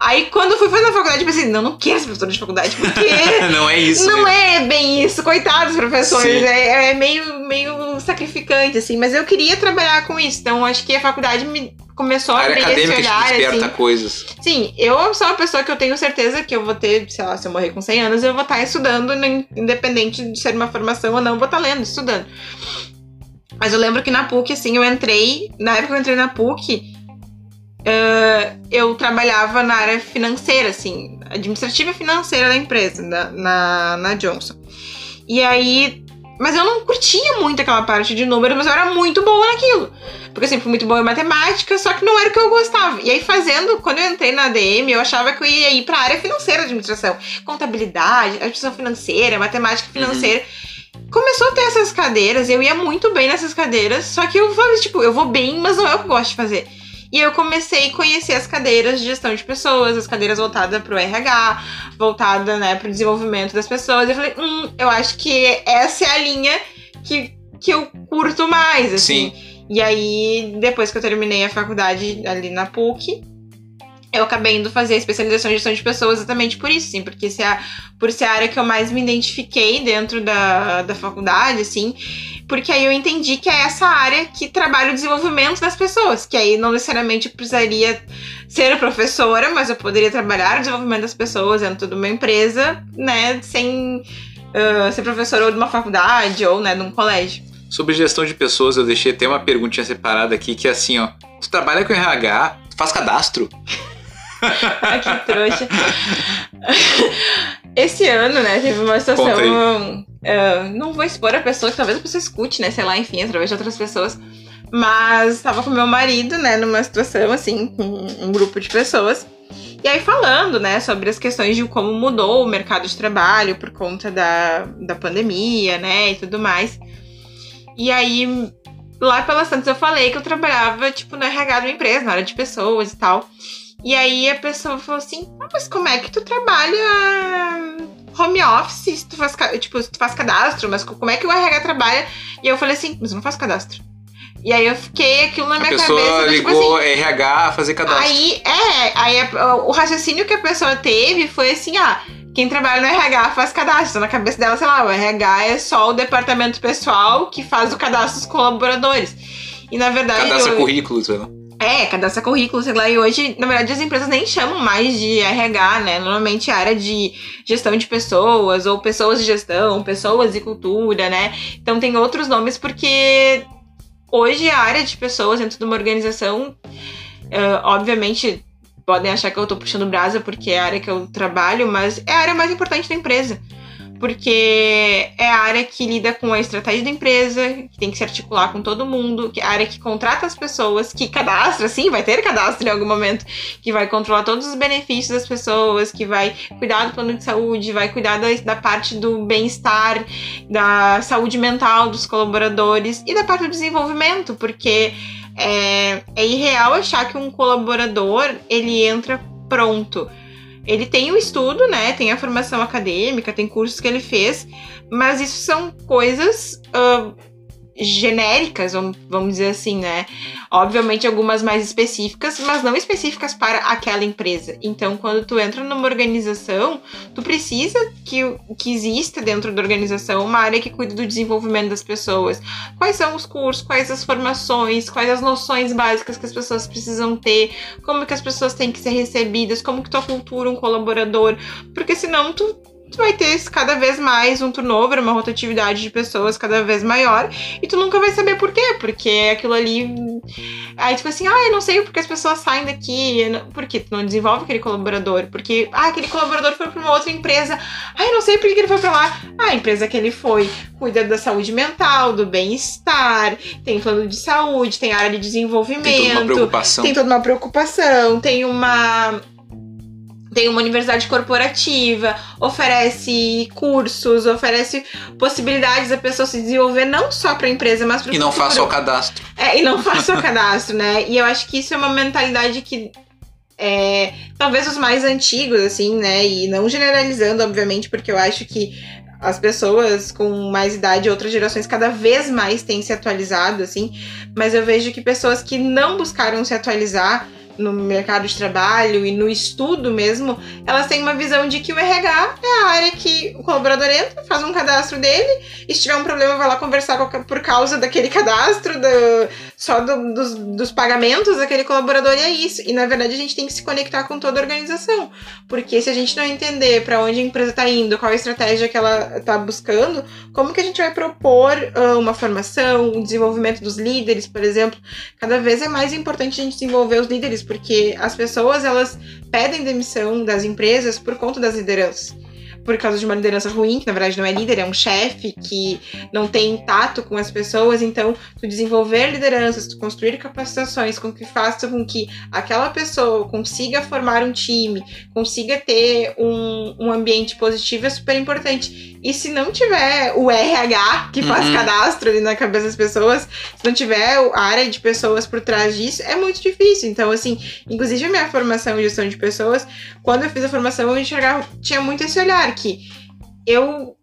Aí quando eu fui fazer a faculdade, eu pensei, não, não quero ser professora de faculdade, porque. não é isso. Não mesmo. é bem isso. Coitados professores. É, é, meio, meio sacrificante, assim. Mas eu queria trabalhar com isso. Então acho que a faculdade me começou a, a abrir esse olhar. te desperta assim. coisas. Sim, eu sou uma pessoa que eu tenho certeza que eu vou ter, sei lá, se eu morrer com 100 anos, eu vou estar estudando, independente de ser uma formação ou não, eu vou estar lendo, estudando. Mas eu lembro que na PUC, assim, eu entrei, na época que eu entrei na PUC, uh, eu trabalhava na área financeira, assim, administrativa e financeira da empresa, na, na, na Johnson. E aí. Mas eu não curtia muito aquela parte de números, mas eu era muito boa naquilo. Porque eu sempre fui muito boa em matemática, só que não era o que eu gostava. E aí, fazendo, quando eu entrei na ADM, eu achava que eu ia ir pra área financeira de administração. Contabilidade, administração financeira, matemática financeira. Começou a ter essas cadeiras, eu ia muito bem nessas cadeiras, só que eu falei, tipo, eu vou bem, mas não é o que eu gosto de fazer. E eu comecei a conhecer as cadeiras de gestão de pessoas, as cadeiras voltadas para o RH, voltada né, para o desenvolvimento das pessoas. Eu falei, hum, eu acho que essa é a linha que, que eu curto mais, assim. Sim. E aí, depois que eu terminei a faculdade ali na PUC, eu acabei indo fazer a especialização em gestão de pessoas exatamente por isso, sim, porque se a, por ser a área que eu mais me identifiquei dentro da, da faculdade, assim, porque aí eu entendi que é essa área que trabalha o desenvolvimento das pessoas, que aí não necessariamente precisaria ser professora, mas eu poderia trabalhar o desenvolvimento das pessoas dentro de uma empresa, né, sem uh, ser professora ou de uma faculdade ou, né, de um colégio. Sobre gestão de pessoas, eu deixei até uma perguntinha separada aqui, que é assim, ó. Tu trabalha com RH, faz cadastro? Que trouxa. Esse ano, né, teve uma situação. Uh, não vou expor a pessoa, que talvez a pessoa escute, né? Sei lá, enfim, através de outras pessoas. Mas tava com meu marido, né, numa situação assim, com um grupo de pessoas. E aí falando, né, sobre as questões de como mudou o mercado de trabalho por conta da, da pandemia, né, e tudo mais. E aí, lá pelas tantas eu falei que eu trabalhava, tipo, no RH de uma empresa, na área de pessoas e tal. E aí a pessoa falou assim: ah, mas como é que tu trabalha home office? Se tu faz, tipo, tu faz cadastro, mas como é que o RH trabalha? E eu falei assim: mas não faço cadastro. E aí eu fiquei aquilo na minha a pessoa cabeça. ligou tipo assim, RH a fazer cadastro. Aí, é, aí a- o raciocínio que a pessoa teve foi assim, ah, quem trabalha no RH faz cadastro. Então, Na cabeça dela, sei lá, o RH é só o departamento pessoal que faz o cadastro dos colaboradores. E na verdade. Cadastra eu- currículos, né? É, cadastra currículo, sei lá, e hoje, na verdade, as empresas nem chamam mais de RH, né? Normalmente é área de gestão de pessoas, ou pessoas de gestão, pessoas e cultura, né? Então tem outros nomes porque hoje a área de pessoas dentro de uma organização, eh, obviamente, podem achar que eu tô puxando brasa porque é a área que eu trabalho, mas é a área mais importante da empresa. Porque é a área que lida com a estratégia da empresa, que tem que se articular com todo mundo, que é a área que contrata as pessoas, que cadastra, sim, vai ter cadastro em algum momento, que vai controlar todos os benefícios das pessoas, que vai cuidar do plano de saúde, vai cuidar da, da parte do bem-estar, da saúde mental dos colaboradores e da parte do desenvolvimento, porque é, é irreal achar que um colaborador ele entra pronto. Ele tem o estudo, né? Tem a formação acadêmica, tem cursos que ele fez, mas isso são coisas ah, genéricas, vamos, dizer assim, né? Obviamente algumas mais específicas, mas não específicas para aquela empresa. Então, quando tu entra numa organização, tu precisa que, que exista dentro da organização uma área que cuide do desenvolvimento das pessoas. Quais são os cursos, quais as formações, quais as noções básicas que as pessoas precisam ter, como que as pessoas têm que ser recebidas, como que tu acultura um colaborador, porque senão tu tu vai ter cada vez mais um turnover, uma rotatividade de pessoas cada vez maior, e tu nunca vai saber por quê, porque aquilo ali. Aí tu assim, ah, eu não sei porque as pessoas saem daqui, por que tu não desenvolve aquele colaborador? Porque, ah, aquele colaborador foi para uma outra empresa, ah, eu não sei por que ele foi para lá. Ah, a empresa que ele foi cuida da saúde mental, do bem-estar, tem plano de saúde, tem área de desenvolvimento. Tem toda uma preocupação. Tem toda uma preocupação, tem uma tem uma universidade corporativa, oferece cursos, oferece possibilidades da pessoa se desenvolver não só para a empresa, mas para E não faça o cadastro. É, e não faça o cadastro, né? E eu acho que isso é uma mentalidade que é, talvez os mais antigos, assim, né? E não generalizando, obviamente, porque eu acho que as pessoas com mais idade, outras gerações, cada vez mais têm se atualizado, assim. Mas eu vejo que pessoas que não buscaram se atualizar no mercado de trabalho e no estudo mesmo, elas têm uma visão de que o RH é a área que o colaborador entra, faz um cadastro dele, e se tiver um problema vai lá conversar por causa daquele cadastro, do, só do, dos, dos pagamentos daquele colaborador e é isso. E na verdade a gente tem que se conectar com toda a organização, porque se a gente não entender para onde a empresa está indo, qual a estratégia que ela está buscando, como que a gente vai propor uh, uma formação, um desenvolvimento dos líderes, por exemplo, cada vez é mais importante a gente desenvolver os líderes porque as pessoas elas pedem demissão das empresas por conta das lideranças por causa de uma liderança ruim, que na verdade não é líder, é um chefe que não tem tato com as pessoas. Então, tu desenvolver lideranças, tu construir capacitações com que faça com que aquela pessoa consiga formar um time, consiga ter um, um ambiente positivo é super importante. E se não tiver o RH que faz uhum. cadastro ali na cabeça das pessoas, se não tiver a área de pessoas por trás disso, é muito difícil. Então, assim, inclusive a minha formação em gestão de pessoas, quando eu fiz a formação, eu enxergava, tinha muito esse olhar que eu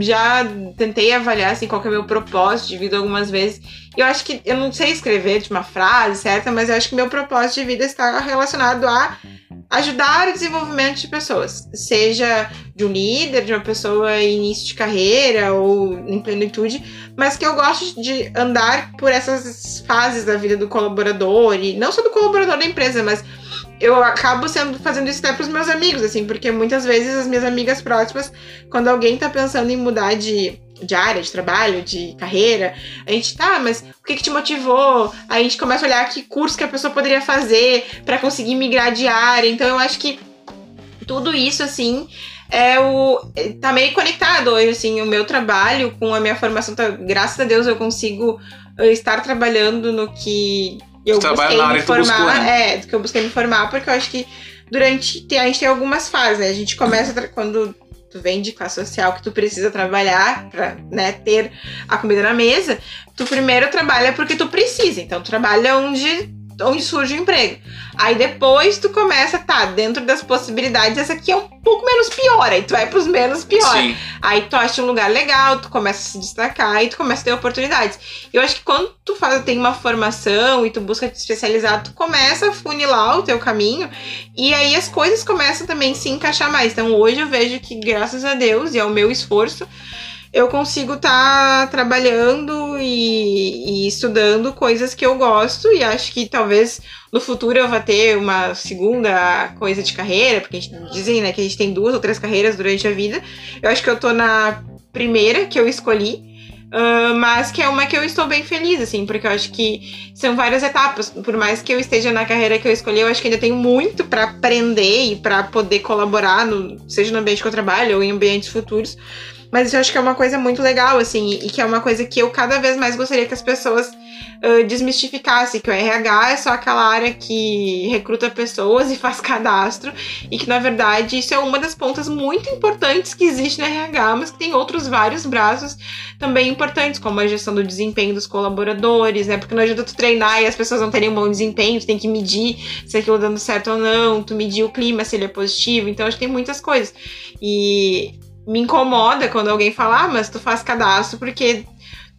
já tentei avaliar assim, qual é o meu propósito de vida algumas vezes. Eu acho que eu não sei escrever de uma frase certa, mas eu acho que meu propósito de vida está relacionado a ajudar o desenvolvimento de pessoas, seja de um líder, de uma pessoa em início de carreira ou em plenitude, mas que eu gosto de andar por essas fases da vida do colaborador e não só do colaborador da empresa, mas eu acabo sendo fazendo isso até pros meus amigos, assim, porque muitas vezes as minhas amigas próximas, quando alguém tá pensando em mudar de, de área, de trabalho, de carreira, a gente tá, mas o que, que te motivou? Aí a gente começa a olhar que curso que a pessoa poderia fazer para conseguir migrar de área. Então eu acho que tudo isso, assim, é o. tá meio conectado hoje, assim, o meu trabalho com a minha formação. Tá, graças a Deus eu consigo eh, estar trabalhando no que eu busquei me formar, né? é, que eu busquei me formar, porque eu acho que durante a gente tem algumas fases, né? A gente começa quando tu vem de classe social que tu precisa trabalhar para né, ter a comida na mesa, tu primeiro trabalha porque tu precisa. Então tu trabalha onde onde surge o emprego. Aí depois tu começa, tá, dentro das possibilidades, essa aqui é um pouco menos pior, aí tu vai pros menos pior. Sim. Aí tu acha um lugar legal, tu começa a se destacar e tu começa a ter oportunidades. Eu acho que quando tu faz, tem uma formação e tu busca te especializar, tu começa a funilar o teu caminho e aí as coisas começam também a se encaixar mais. Então hoje eu vejo que, graças a Deus e ao meu esforço, eu consigo estar tá trabalhando e, e, estudando coisas que eu gosto e acho que talvez no futuro eu vá ter uma segunda coisa de carreira, porque gente, dizem né, que a gente tem duas ou três carreiras durante a vida. Eu acho que eu tô na primeira que eu escolhi, uh, mas que é uma que eu estou bem feliz, assim, porque eu acho que são várias etapas. Por mais que eu esteja na carreira que eu escolhi, eu acho que ainda tenho muito para aprender e para poder colaborar, no, seja no ambiente que eu trabalho ou em ambientes futuros. Mas eu acho que é uma coisa muito legal, assim, e que é uma coisa que eu cada vez mais gostaria que as pessoas uh, desmistificassem, que o RH é só aquela área que recruta pessoas e faz cadastro, e que na verdade isso é uma das pontas muito importantes que existe no RH, mas que tem outros vários braços também importantes, como a gestão do desempenho dos colaboradores, né? Porque não adianta tu treinar e as pessoas não terem um bom desempenho, tu tem que medir se aquilo dando certo ou não, tu medir o clima, se ele é positivo, então acho que tem muitas coisas. E me incomoda quando alguém fala, ah, mas tu faz cadastro porque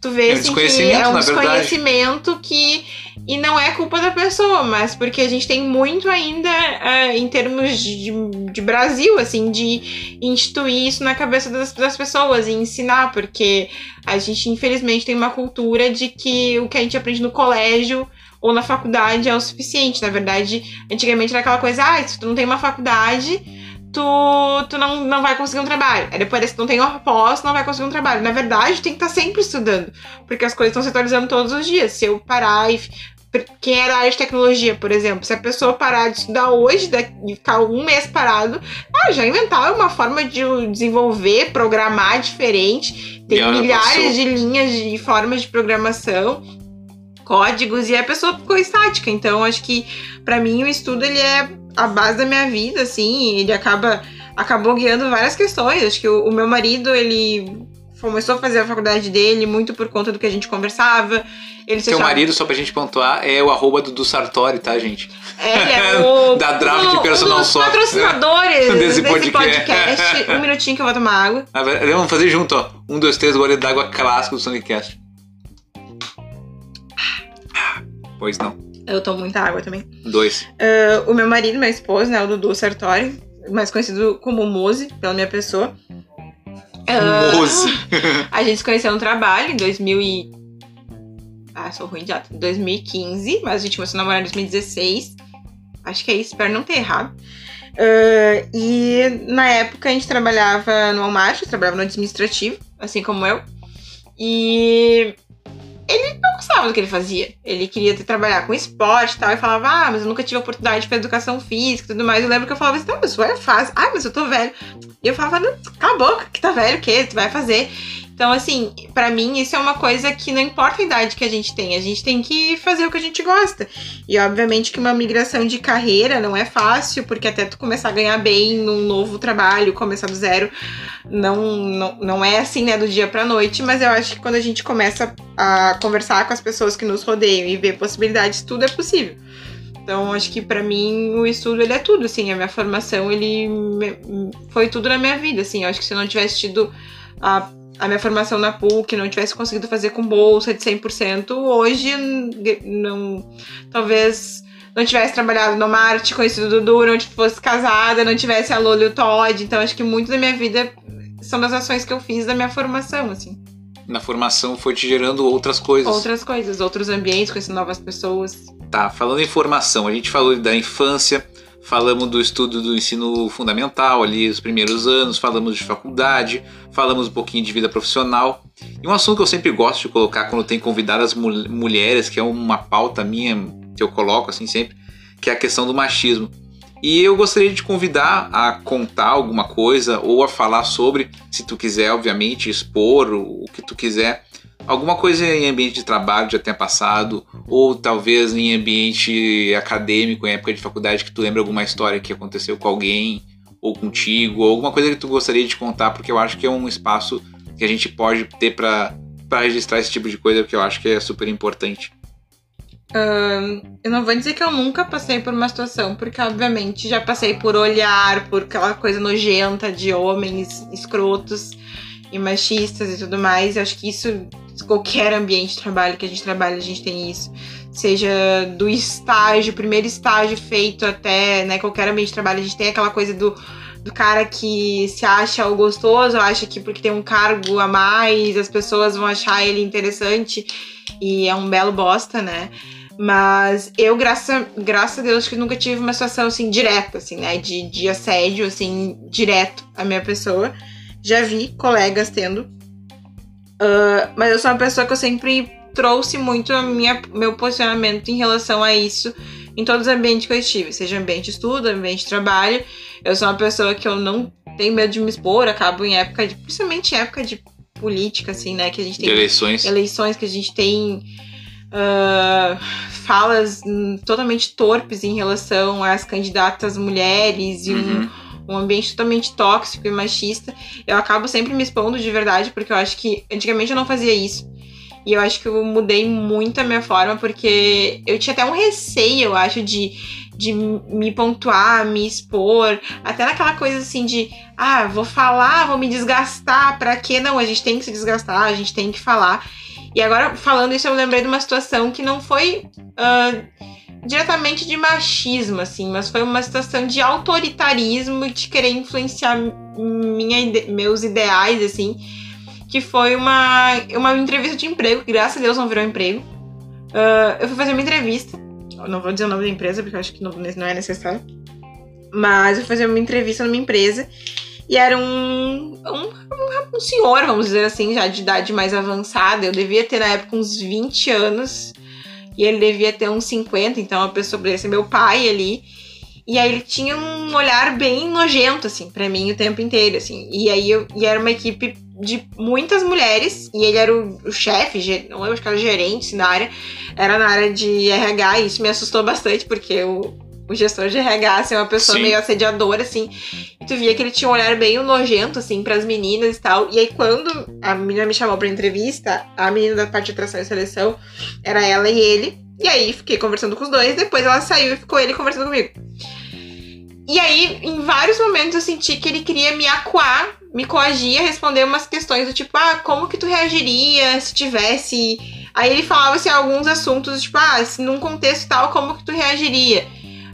tu vê é assim, que é um desconhecimento que. E não é culpa da pessoa, mas porque a gente tem muito ainda uh, em termos de, de, Brasil, assim, de instituir isso na cabeça das, das pessoas e ensinar, porque a gente, infelizmente, tem uma cultura de que o que a gente aprende no colégio ou na faculdade é o suficiente. Na verdade, antigamente era aquela coisa, ah, se tu não tem uma faculdade tu, tu não, não vai conseguir um trabalho. Aí depois se tu não tem uma pós, não vai conseguir um trabalho. Na verdade, tem que estar sempre estudando, porque as coisas estão se atualizando todos os dias. Se eu parar e quem era área de tecnologia, por exemplo, se a pessoa parar de estudar hoje e ficar um mês parado, ah, já inventaram uma forma de desenvolver, programar diferente. Tem milhares de linhas de formas de programação, códigos, e a pessoa ficou estática. Então, acho que para mim o estudo ele é a base da minha vida, assim, ele acaba acabou guiando várias questões. Acho que o, o meu marido, ele começou a fazer a faculdade dele muito por conta do que a gente conversava. Ele Seu marido, só pra gente pontuar, é o arroba do, do Sartori, tá, gente? É, ele é o... da Draft um, de Personal um dos Software. patrocinadores Desse desse, podcast. podcast. um minutinho que eu vou tomar água. Ah, Vamos fazer junto, ó. Um, dois, três, gole d'água clássico do Sonicast. Pois não. Eu tomo muita água também. Dois. Uh, o meu marido, meu esposo, né, o Dudu Sartori, mais conhecido como Mose, pela minha pessoa. Uh, Mose. a gente se conheceu no trabalho em 2000 e... Ah, sou ruim de data. 2015, mas a gente começou a namorar em 2016. Acho que é isso, espero não ter errado. Uh, e na época a gente trabalhava no Walmart, trabalhava no administrativo, assim como eu. E ele não gostava do que ele fazia. Ele queria trabalhar com esporte e tal. E falava, ah, mas eu nunca tive oportunidade para educação física e tudo mais. Eu lembro que eu falava assim, não, mas isso é fácil. Ah, mas eu tô velho. E eu falava, não, cala a boca, que tá velho, o quê? Tu vai fazer. Então, assim, para mim isso é uma coisa que não importa a idade que a gente tem, a gente tem que fazer o que a gente gosta. E obviamente que uma migração de carreira não é fácil, porque até tu começar a ganhar bem num novo trabalho, começar do zero, não, não, não é assim, né, do dia pra noite, mas eu acho que quando a gente começa a conversar com as pessoas que nos rodeiam e ver possibilidades, tudo é possível. Então, acho que para mim o estudo ele é tudo, assim, a minha formação ele foi tudo na minha vida, assim. Eu acho que se eu não tivesse tido a a minha formação na PUC, não tivesse conseguido fazer com bolsa de 100%, hoje não talvez não tivesse trabalhado no Marte, conhecido o Dudu, não fosse casada, não tivesse a Lola e o Todd. Então acho que muito da minha vida são das ações que eu fiz da minha formação, assim. Na formação foi te gerando outras coisas. Outras coisas, outros ambientes, conhecendo novas pessoas. Tá, falando em formação, a gente falou da infância, falamos do estudo do ensino fundamental ali, os primeiros anos, falamos de faculdade, falamos um pouquinho de vida profissional. E um assunto que eu sempre gosto de colocar quando tem convidado as mul mulheres, que é uma pauta minha que eu coloco assim sempre, que é a questão do machismo. E eu gostaria de te convidar a contar alguma coisa ou a falar sobre, se tu quiser, obviamente, expor o que tu quiser, alguma coisa em ambiente de trabalho já tenha passado, ou talvez em ambiente acadêmico, em época de faculdade, que tu lembra alguma história que aconteceu com alguém, ou contigo, ou alguma coisa que tu gostaria de contar, porque eu acho que é um espaço que a gente pode ter para registrar esse tipo de coisa, que eu acho que é super importante. Eu não vou dizer que eu nunca passei por uma situação, porque obviamente já passei por olhar, por aquela coisa nojenta de homens escrotos e machistas e tudo mais. Eu acho que isso qualquer ambiente de trabalho que a gente trabalha, a gente tem isso. Seja do estágio, primeiro estágio feito até, né, qualquer ambiente de trabalho, a gente tem aquela coisa do, do cara que se acha o gostoso, acha que porque tem um cargo a mais, as pessoas vão achar ele interessante e é um belo bosta, né? Mas eu, graças, graças a Deus, que nunca tive uma situação assim direta, assim, né? De, de assédio, assim, direto à minha pessoa. Já vi colegas tendo, Uh, mas eu sou uma pessoa que eu sempre trouxe muito a minha, meu posicionamento em relação a isso em todos os ambientes que eu estive, seja ambiente de estudo, ambiente de trabalho. Eu sou uma pessoa que eu não tenho medo de me expor, acabo em época de, principalmente em época de política, assim, né? Que a gente tem de eleições. eleições, que a gente tem uh, falas totalmente torpes em relação às candidatas mulheres e uhum. um um ambiente totalmente tóxico e machista, eu acabo sempre me expondo de verdade, porque eu acho que antigamente eu não fazia isso. E eu acho que eu mudei muito a minha forma, porque eu tinha até um receio, eu acho, de, de me pontuar, me expor. Até naquela coisa assim de, ah, vou falar, vou me desgastar, pra quê? Não, a gente tem que se desgastar, a gente tem que falar. E agora, falando isso, eu lembrei de uma situação que não foi. Uh, diretamente de machismo, assim, mas foi uma situação de autoritarismo de querer influenciar minha, meus ideais, assim, que foi uma, uma entrevista de emprego, graças a Deus não virou emprego. Uh, eu fui fazer uma entrevista, não vou dizer o nome da empresa, porque eu acho que não, não é necessário. Mas eu fui fazer uma entrevista numa empresa e era um, um, um senhor, vamos dizer assim, já de idade mais avançada. Eu devia ter na época uns 20 anos e ele devia ter uns 50, então a pessoa poderia ser meu pai ali. E aí ele tinha um olhar bem nojento, assim, para mim o tempo inteiro, assim. E aí eu, e era uma equipe de muitas mulheres, e ele era o, o chefe, não lembro, acho que era gerente assim, na área, era na área de RH, e isso me assustou bastante, porque o, o gestor de RH, assim, é uma pessoa Sim. meio assediadora, assim, e tu via que ele tinha um olhar bem nojento, assim, pras meninas e tal, e aí quando a menina me chamou pra entrevista, a menina da parte de atração e seleção, era ela e ele, e aí fiquei conversando com os dois, depois ela saiu e ficou ele conversando comigo. E aí, em vários momentos, eu senti que ele queria me acuar, me coagir a responder umas questões do tipo, ah, como que tu reagiria se tivesse. Aí ele falava assim, alguns assuntos, tipo, ah, se num contexto tal, como que tu reagiria?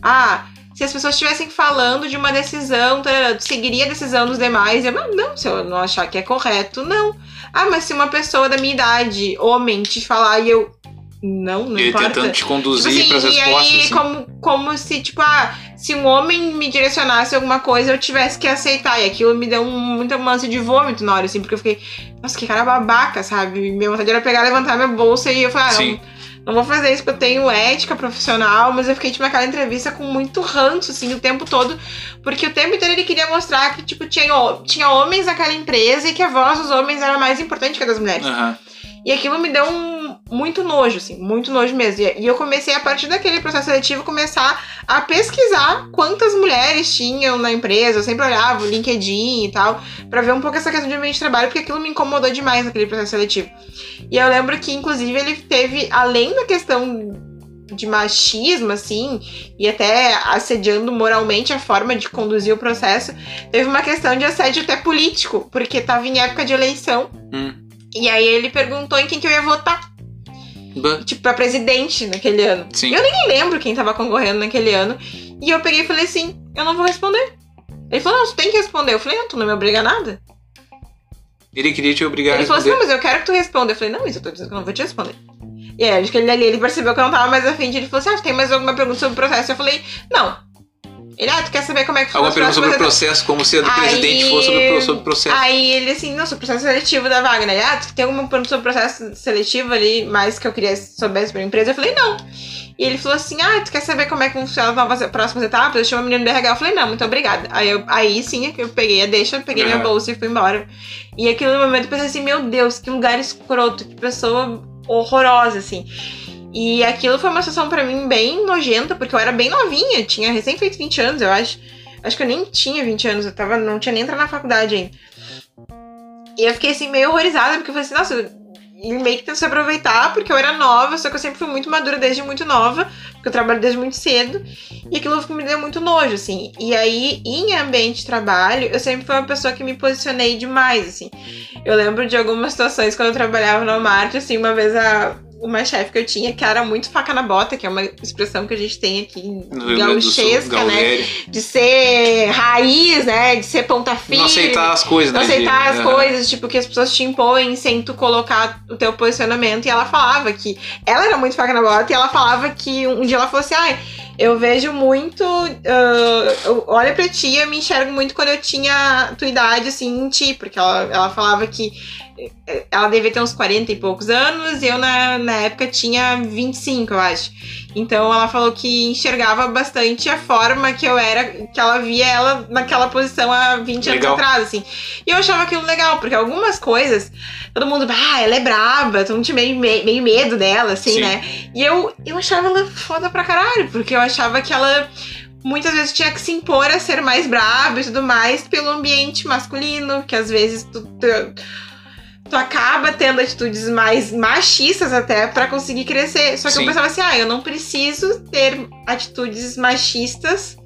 Ah, se as pessoas estivessem falando de uma decisão, tu seguiria a decisão dos demais? Eu, "Mas não, se eu não achar que é correto, não. Ah, mas se uma pessoa da minha idade, homem, te falar e eu. Não, não importa. tentando te conduzir Tipo assim, e respostas. aí, assim. como, como se, tipo, ah, se um homem me direcionasse alguma coisa, eu tivesse que aceitar. E aquilo me deu um, muita ânsia de vômito na hora, assim, porque eu fiquei, nossa, que cara babaca, sabe? Minha vontade era pegar, levantar minha bolsa e eu falei, ah. Não, vou fazer isso porque eu tenho ética profissional, mas eu fiquei, tipo, naquela entrevista com muito ranço, assim, o tempo todo, porque o tempo inteiro ele queria mostrar que, tipo, tinha, tinha homens naquela empresa e que a voz dos homens era mais importante que a das mulheres. Aham. E aquilo me deu um muito nojo, assim, muito nojo mesmo. E, eu comecei, a partir daquele processo seletivo, começar a pesquisar quantas mulheres tinham na empresa. Eu sempre olhava o LinkedIn e tal, pra ver um pouco essa questão de ambiente de trabalho, porque aquilo me incomodou demais naquele processo seletivo. E eu lembro que, inclusive, ele teve, além da questão de machismo, assim, e até assediando moralmente a forma de conduzir o processo, teve uma questão de assédio até político, porque tava em época de eleição. Hum. E aí ele perguntou em quem que eu ia votar, Tipo, pra presidente naquele ano. Sim. Eu nem lembro quem tava concorrendo naquele ano. E eu peguei e falei assim, eu não vou responder. Ele falou, não, tu tem que responder. Eu falei, não, tu não me obriga a nada. Ele queria te obrigar ele a falou assim, responder. não, mas eu quero que tu responda. Eu falei, não, mas eu tô dizendo que eu não vou te responder. E aí, acho que ele ali, ele percebeu que eu não tava mais afim. de- Ele falou assim, ah, tem mais alguma pergunta sobre o processo? Eu falei, não. Ele, ah, tu quer saber como é que foi Alguma pergunta sobre o processo, como se a do Aí- presidente fosse sobre, o sobre o processo. Aí ele assim, não, sobre o processo seletivo da vaga, né? Ah, tu tem alguma pergunta sobre o processo seletivo ali, mais que eu queria soubesse pra empresa? Eu falei, não. E ele falou assim, ah, tu quer saber como é que funcionam as próximas etapas? Eu chamo a menina do RH. Eu falei, não, muito obrigada. Aí, eu, aí sim, eu peguei a deixa, peguei minha Uhum. bolsa e fui embora. E aquele momento eu pensei assim, meu Deus, que lugar escroto, que pessoa horrorosa, assim. E aquilo foi uma situação pra mim bem nojenta, porque eu era bem novinha, tinha recém feito 20 anos, eu acho. Acho que eu nem tinha 20 anos, eu tava, não tinha nem entrado na faculdade ainda. E eu fiquei assim, meio horrorizada, porque eu falei assim, nossa, ele meio que tentou se aproveitar, porque eu era nova, só que eu sempre fui muito madura desde muito nova, porque eu trabalho desde muito cedo, e aquilo me deu muito nojo, assim. E aí, em ambiente de trabalho, eu sempre fui uma pessoa que me posicionei demais, assim. Eu lembro de algumas situações quando eu trabalhava no Walmart, assim, uma vez a. Uma chefe que eu tinha que era muito faca na bota, que é uma expressão que a gente tem aqui Sul, gauchesca, né? De ser raiz, né? De ser ponta firme. Não aceitar as coisas, Não né? aceitar de- as Aham. coisas, tipo, que as pessoas te impõem sem tu colocar o teu posicionamento. E ela falava que. Ela era muito faca na bota e ela falava que um dia ela falou assim: ai, eu vejo muito. ah, eu olho pra ti e eu me enxergo muito quando eu tinha tua idade, assim, em ti. Porque ela, ela falava que eh, ela devia ter uns 40 e poucos anos e eu na, na época tinha 25, eu acho. Então ela falou que enxergava bastante a forma que eu era, que ela via ela naquela posição há 20 Legal. anos atrás, assim. E eu achava aquilo legal, porque algumas coisas, todo mundo, ah, ela é braba, todo mundo tinha meio, meio medo dela, assim, Sim. né? E eu, eu achava ela foda pra caralho, porque eu achava que ela muitas vezes tinha que se impor a ser mais braba e tudo mais pelo ambiente masculino, que às vezes tu, tu, tu acaba tendo atitudes mais machistas até pra conseguir crescer. Só que Sim. eu pensava assim, ah, eu não preciso ter atitudes machistas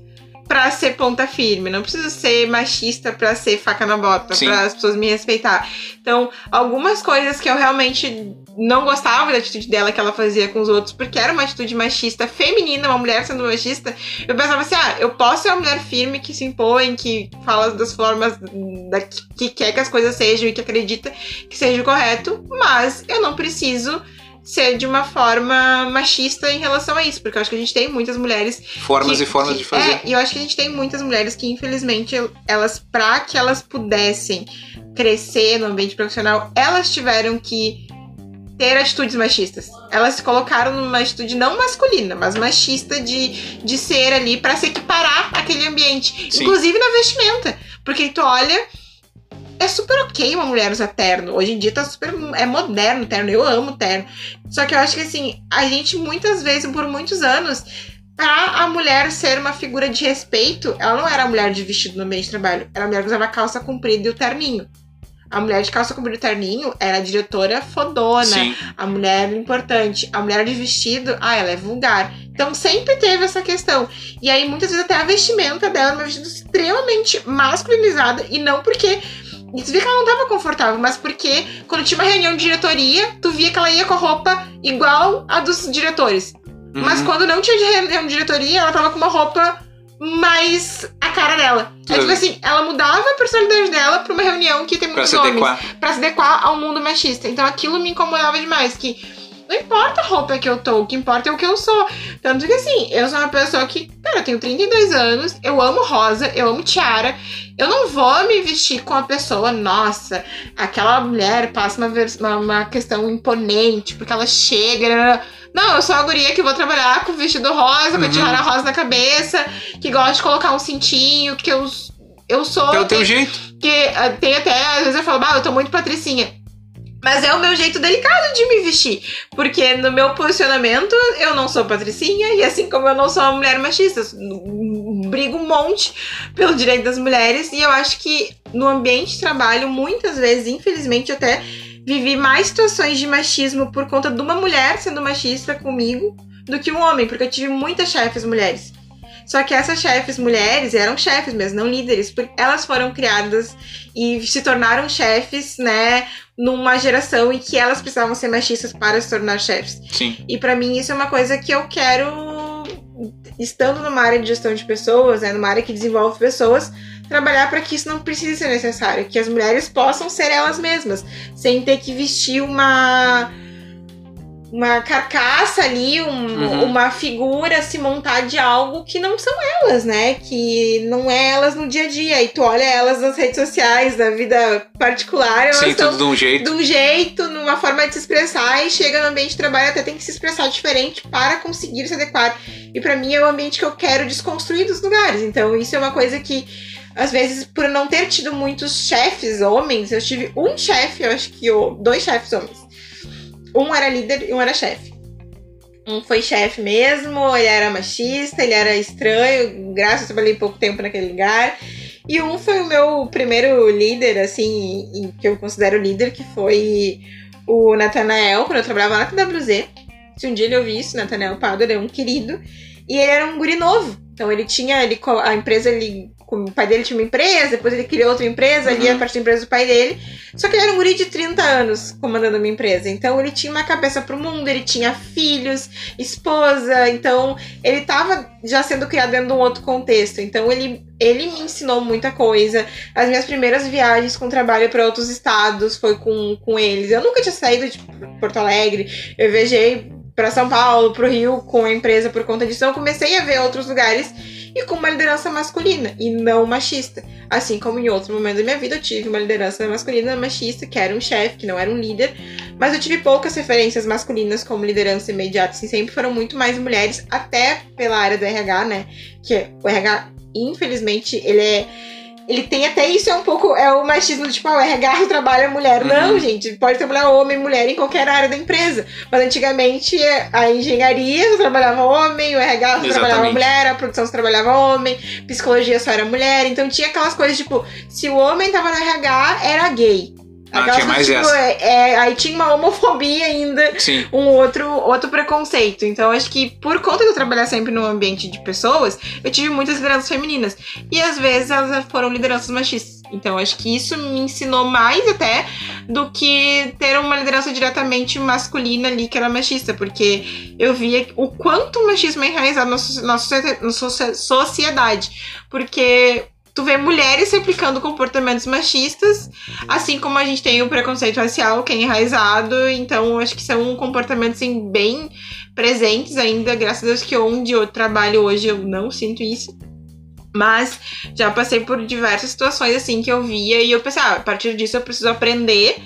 pra ser ponta firme, não preciso ser machista pra ser faca na bota, Sim. pra as pessoas me respeitar. Então, algumas coisas que eu realmente não gostava da atitude dela que ela fazia com os outros, porque era uma atitude machista feminina, uma mulher sendo machista, eu pensava assim, ah, eu posso ser uma mulher firme que se impõe, que fala das formas da, que quer que as coisas sejam e que acredita que seja o correto, mas eu não preciso ser de uma forma machista em relação a isso, porque eu acho que a gente tem muitas mulheres Formas que- e formas que- de fazer. É, e eu acho que a gente tem muitas mulheres que, infelizmente, elas, pra que elas pudessem crescer no ambiente profissional, elas tiveram que ter atitudes machistas. Elas se colocaram numa atitude não masculina, mas machista de, de ser ali pra se equiparar àquele ambiente. Sim. Inclusive na vestimenta. Porque tu olha. É super ok uma mulher usar terno. Hoje em dia tá super. É moderno terno. Eu amo terno. Só que eu acho que assim, a gente muitas vezes, por muitos anos, pra a mulher ser uma figura de respeito, ela não era a mulher de vestido no ambiente de trabalho. Era a mulher que usava calça comprida e o terninho. A mulher de calça comprida e terninho era a diretora fodona. Sim. A mulher importante. A mulher de vestido, ah, ela é vulgar. Então sempre teve essa questão. E aí, muitas vezes, até a vestimenta dela é uma vestimenta extremamente masculinizada. E não porque. E tu via que ela não tava confortável, mas porque quando tinha uma reunião de diretoria, tu via que ela ia com a roupa igual a dos diretores. Uhum. Mas quando não tinha de reunião de diretoria, ela tava com uma roupa mais a cara dela. É Tudo tipo assim, ela mudava a personalidade dela pra uma reunião que tem muitos homens adequar. pra se adequar ao mundo machista. Então aquilo me incomodava demais, que não importa a roupa que eu tô, o que importa é o que eu sou. Tanto que assim, eu sou uma pessoa que, cara, eu tenho 32 anos, eu amo rosa, eu amo tiara. Eu não vou me vestir com a pessoa, nossa, aquela mulher passa uma, uma, uma questão imponente, porque ela chega. Não, eu sou a guria que vou trabalhar com vestido rosa, com a Uhum. tiara rosa na cabeça, que gosta de colocar um cintinho, que eu, eu sou. É o teu jeito. que ah, tem até, às vezes eu falo, bah, eu tô muito patricinha. Mas é o meu jeito delicado de me vestir. Porque no meu posicionamento, eu não sou patricinha. E assim como eu não sou uma mulher machista, brigo um monte pelo direito das mulheres. E eu acho que no ambiente de trabalho, muitas vezes, infelizmente, até vivi mais situações de machismo por conta de uma mulher sendo machista comigo do que um homem. Porque eu tive muitas chefes mulheres. Só que essas chefes mulheres eram chefes mesmo, não líderes, porque elas foram criadas e se tornaram chefes, né, numa geração em que elas precisavam ser machistas para se tornar chefes. Sim. E pra mim isso é uma coisa que eu quero, estando numa área de gestão de pessoas, né, numa área que desenvolve pessoas, trabalhar para que isso não precise ser necessário, que as mulheres possam ser elas mesmas, sem ter que vestir uma uma carcaça ali, um- Uhum. uma figura se montar de algo que não são elas, né? Que não é elas no dia a dia. E tu olha elas nas redes sociais, na vida particular, elas Sim, estão tudo de um jeito. de um jeito, numa forma de se expressar, e chega no ambiente de trabalho até tem que se expressar diferente para conseguir se adequar. E pra mim é o ambiente que eu quero desconstruir dos lugares. Então isso é uma coisa que, às vezes, por não ter tido muitos chefes homens, eu tive um chefe, eu acho que eu, dois chefes homens. Um era líder e um era chefe. Um foi chefe mesmo, ele era machista, ele era estranho, graças a trabalhei pouco tempo naquele lugar. E um foi o meu primeiro líder, assim, que eu considero líder, que foi o Nathanael, quando eu trabalhava na TWZ. Se um dia ele ouvir isso, Nathanael Pado, ele é um querido. E ele era um guri novo. Então ele tinha, ele, a empresa, ele, o pai dele tinha uma empresa, depois ele criou outra empresa, ali Uhum. a partir da empresa do pai dele. Só que ele era um guri de 30 anos comandando uma empresa. Então ele tinha uma cabeça pro mundo, ele tinha filhos, esposa. Então ele tava já sendo criado dentro de um outro contexto. Então ele, ele me ensinou muita coisa. As minhas primeiras viagens com trabalho para outros estados foi com, com eles. Eu nunca tinha saído de Porto Alegre. Eu viajei para São Paulo, pro Rio com a empresa por conta disso. Então eu comecei a ver outros lugares e com uma liderança masculina e não machista. Assim como em outro momento da minha vida eu tive uma liderança masculina machista, que era um chefe, que não era um líder, mas eu tive poucas referências masculinas como liderança imediata, assim, sempre foram muito mais mulheres, até pela área do RH, né? Que o RH, infelizmente, ele é. Ele tem até isso, é um pouco. É o machismo do tipo, ah, o RH trabalha mulher. Uhum. Não, gente, pode trabalhar homem e mulher em qualquer área da empresa. Mas antigamente a engenharia só trabalhava homem, o RH só trabalhava mulher, a produção só trabalhava homem, psicologia só era mulher. Então tinha aquelas coisas tipo, se o homem tava no RH, era gay. Ah, Aquelas tinha mais tipo, essa. é- é, aí tinha uma homofobia ainda Sim. um outro, outro preconceito. Então, acho que por conta de eu trabalhar sempre no ambiente de pessoas, eu tive muitas lideranças femininas. E às vezes elas foram lideranças machistas. Então, acho que isso me ensinou mais até do que ter uma liderança diretamente masculina ali que era machista. Porque eu via o quanto o machismo é enraizado na, socie- na socie- sociedade. Porque tu vê mulheres replicando comportamentos machistas, assim como a gente tem o preconceito racial, que é enraizado, então acho que são comportamentos assim, bem presentes ainda, graças a Deus que onde eu trabalho hoje eu não sinto isso. Mas já passei por diversas situações assim que eu via e eu pensei, ah, a partir disso eu preciso aprender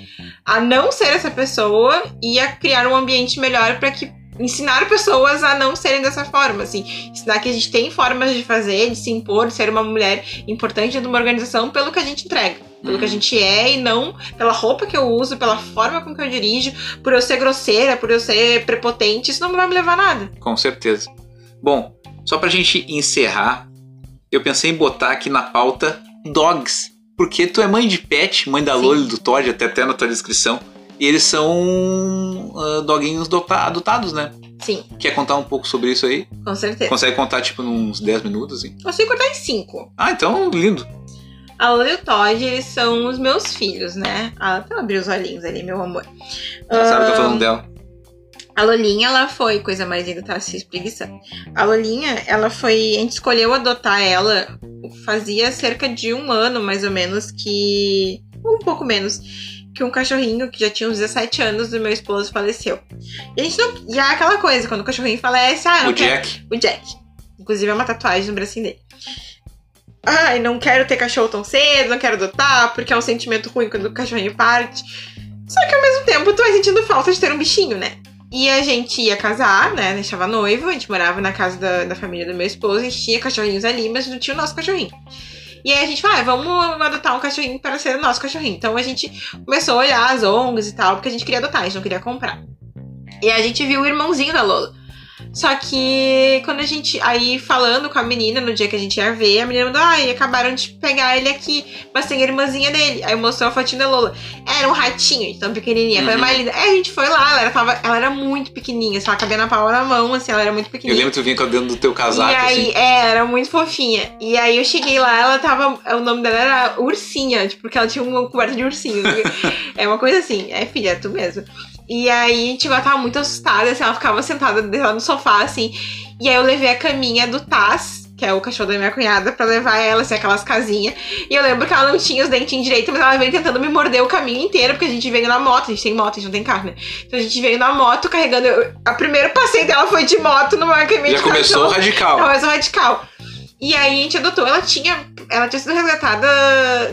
a não ser essa pessoa e a criar um ambiente melhor para que ensinar pessoas a não serem dessa forma, assim, ensinar que a gente tem formas de fazer, de se impor, de ser uma mulher importante de uma organização pelo que a gente entrega, pelo que a gente é e não pela roupa que eu uso, pela forma com que eu dirijo, por eu ser grosseira, por eu ser prepotente, isso não vai me levar a nada. Com certeza. Bom, só pra gente encerrar, eu pensei em botar aqui na pauta dogs. Porque tu é mãe de pet, mãe da Sim. Loli, do Todd, até até na tua descrição. E eles são ah, doguinhos dota- adotados, né? Sim, Quer contar um pouco sobre isso aí? com certeza. Consegue contar, tipo, uns 10 minutos, assim? Consigo cortar em cinco. Ah, então, lindo. A Lola e o Todd, eles são os meus filhos, né? Ah, até abrir os olhinhos ali, meu amor. Ela sabe que eu tô falando dela. A Lolinha, ela foi, coisa mais linda, tá se espreguiçando. A Lolinha, ela foi. A gente escolheu adotar ela fazia cerca de um ano, mais ou menos, que. Um pouco menos. Que um cachorrinho que já tinha uns 17 anos do meu esposo faleceu. E a gente não. E é aquela coisa, quando o cachorrinho falece, ah, eu O não quero- Jack. o Jack. Inclusive é uma tatuagem no bracinho dele. Ai, não quero ter cachorro tão cedo, não quero adotar, porque é um sentimento ruim quando o cachorrinho parte. Só que ao mesmo tempo tu vai sentindo falta de ter um bichinho, né? E a gente ia casar, né? A gente tava noivo, a gente morava na casa da, da família do meu esposo, a gente tinha cachorrinhos ali, mas não tinha o nosso cachorrinho. E aí a gente falou, ah, vamos adotar um cachorrinho para ser o nosso cachorrinho. Então a gente começou a olhar as ONGs e tal, porque a gente queria adotar, a gente não queria comprar. E a gente viu o irmãozinho da Lola. Só que quando a gente. Aí falando com a menina no dia que a gente ia ver, a menina mandou, ai, acabaram de pegar ele aqui, mas tem a irmãzinha dele. Aí mostrou a fotinha da Lola. Era um ratinho, tão pequenininha, Uhum. mais linda. Aí a gente foi lá, ela era, tava, ela era muito pequenininha, assim, ela cabia na palma da mão, assim, ela era muito Eu pequenininha. lembro que tu vinha dentro do teu casaco, E aí, assim. é, era muito fofinha. E aí eu cheguei lá, ela tava. O nome dela era Ursinha, tipo, porque ela tinha uma coberta de ursinho. é uma coisa assim, é filha, é tu mesmo. E aí, tipo, ela tava muito assustada, assim, ela ficava sentada lá no sofá, assim. E aí eu levei a caminha do Taz, que é o cachorro da minha cunhada, pra levar ela, assim, aquelas casinhas. E eu lembro que ela não tinha os dentinhos direito, mas ela veio tentando me morder o caminho inteiro, porque a gente veio na moto, a gente tem moto, a gente não tem carro, né? Então a gente veio na moto carregando. A primeiro passeio dela foi de moto numa caminha Já de começou cachorro. radical. Mas é radical. E aí a gente adotou. Ela tinha. Ela tinha sido resgatada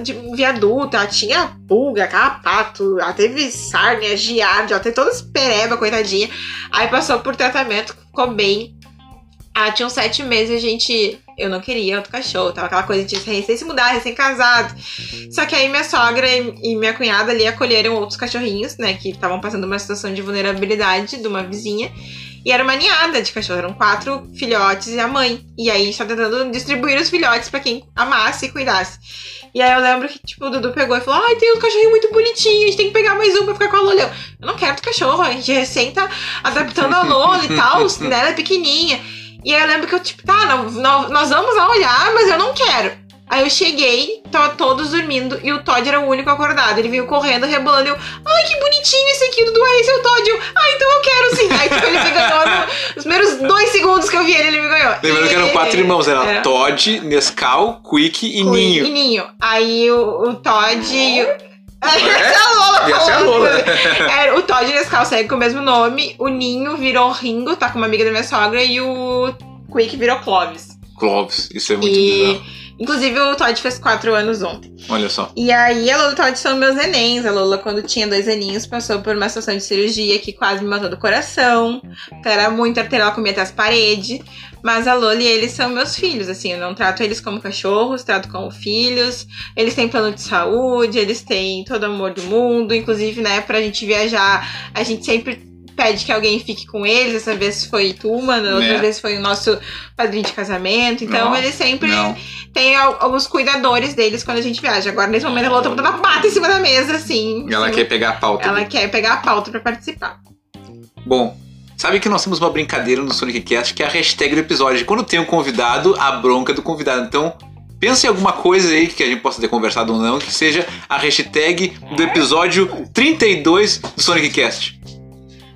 de viaduto, ela tinha pulga, carrapato, ela teve sárnia, giardia, ela teve toda essa pereba, coitadinha. Aí passou por tratamento, ficou bem. Ela tinha uns sete meses a gente. Eu não queria outro cachorro, tava aquela coisa de recém se mudar, recém-casado. Só que aí minha sogra e minha cunhada ali acolheram outros cachorrinhos, né, que estavam passando uma situação de vulnerabilidade de uma vizinha. E era uma ninhada de cachorro, eram quatro filhotes e a mãe. E aí a gente tá tentando distribuir os filhotes pra quem amasse e cuidasse. E aí eu lembro que, tipo, o Dudu pegou e falou: Ai, tem um cachorrinho muito bonitinho, a gente tem que pegar mais um pra ficar com a Lola. Eu, eu não quero outro cachorro, a gente recém tá adaptando a Lola e tal, né? Ela é pequenininha. E aí eu lembro que eu, tipo, tá, não- não- nós vamos lá olhar, mas eu não quero. Aí eu cheguei, tava todos dormindo e o Todd era o único acordado. Ele veio correndo, rebolando. Eu, ai, que bonitinho esse aqui, Dudu, é esse é o Todd. Eu, ah, então eu quero sim. Aí tipo, ele me ganhou no- nos primeiros dois segundos que eu vi ele, ele me ganhou. Lembrando que eram E- quatro irmãos, era era. Todd, Nescau, Quick e Cui- Ninho. E Ninho. Aí o, o Todd e o... Essa é a Lola Essa é a. Lola. Era, o Todd e Nescau segue com o mesmo nome. O Ninho virou Ringo, tá com uma amiga da minha sogra. E o Quick virou Clovis. Clovis, isso é muito E... bizarro. Inclusive o Todd fez quatro anos ontem. Olha só. E aí a Lola e o Todd são meus nenéns. A Lola, quando tinha dois aninhos, passou por uma situação de cirurgia que quase me matou do coração. Era muito arterial, comia até as paredes. Mas a Lola e eles são meus filhos, assim, eu não trato eles como cachorros, trato como filhos. Eles têm plano de saúde, eles têm todo o amor do mundo. Inclusive, né, pra gente viajar, a gente sempre pede que alguém fique com eles. Essa vez foi tu, mano, outra Né? vez foi o nosso padrinho de casamento. Então, Não, eles sempre não. tem al- alguns cuidadores deles quando a gente viaja. Agora, nesse momento, a Lola tá botando a pata em cima da mesa, assim. Ela Sim. quer pegar a pauta. Ela quer pegar a pauta pra participar. Bom, sabe que nós temos uma brincadeira no Sonic Cast que é a hashtag do episódio. Quando tem um convidado, a bronca do convidado. Então, pensa em alguma coisa aí que a gente possa ter conversado ou não, que seja a hashtag do episódio 32 do Sonic Cast.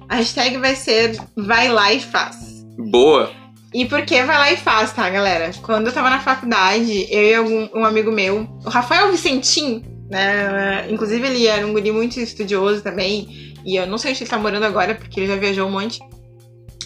A hashtag vai ser vai lá e faz. Boa. E porque vai lá e faz, tá, galera? Quando eu tava na faculdade, eu e algum, um amigo meu, o Rafael Vicentim, né? Inclusive, ele era um guri muito estudioso também. E eu não sei onde ele tá morando agora, porque ele já viajou um monte.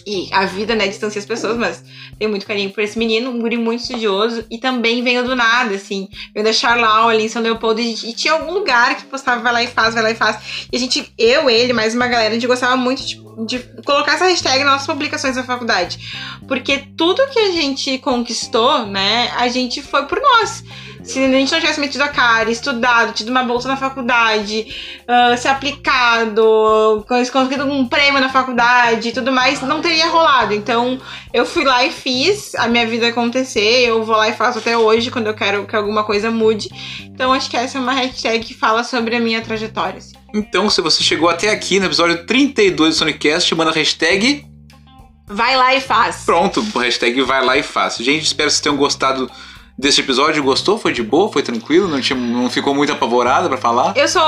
E a vida, né, distancia as pessoas, mas tenho muito carinho por esse menino, um guri muito estudioso. E também veio do nada, assim. Veio da Charlau ali em São Leopoldo. E, e tinha algum lugar que postava vai lá e faz, vai lá e faz. E a gente, eu, ele, mais uma galera, a gente gostava muito de, de colocar essa hashtag nas nossas publicações da faculdade. Porque tudo que a gente conquistou, né, a gente foi por nós. Se a gente não tivesse metido a cara, estudado, tido uma bolsa na faculdade, uh, se aplicado, conseguido um prêmio na faculdade e tudo mais, não teria rolado. Então, eu fui lá e fiz a minha vida acontecer. Eu vou lá e faço até hoje, quando eu quero que alguma coisa mude. Então, acho que essa é uma hashtag que fala sobre a minha trajetória. Assim. Então, se você chegou até aqui no episódio 32 do Sonicast, manda a hashtag. Vai lá e faz. Pronto, hashtag vai lá e faz. Gente, espero que vocês tenham gostado desse episódio? Gostou? Foi de boa? Foi tranquilo? Não, tinha, não ficou muito apavorada para falar? Eu sou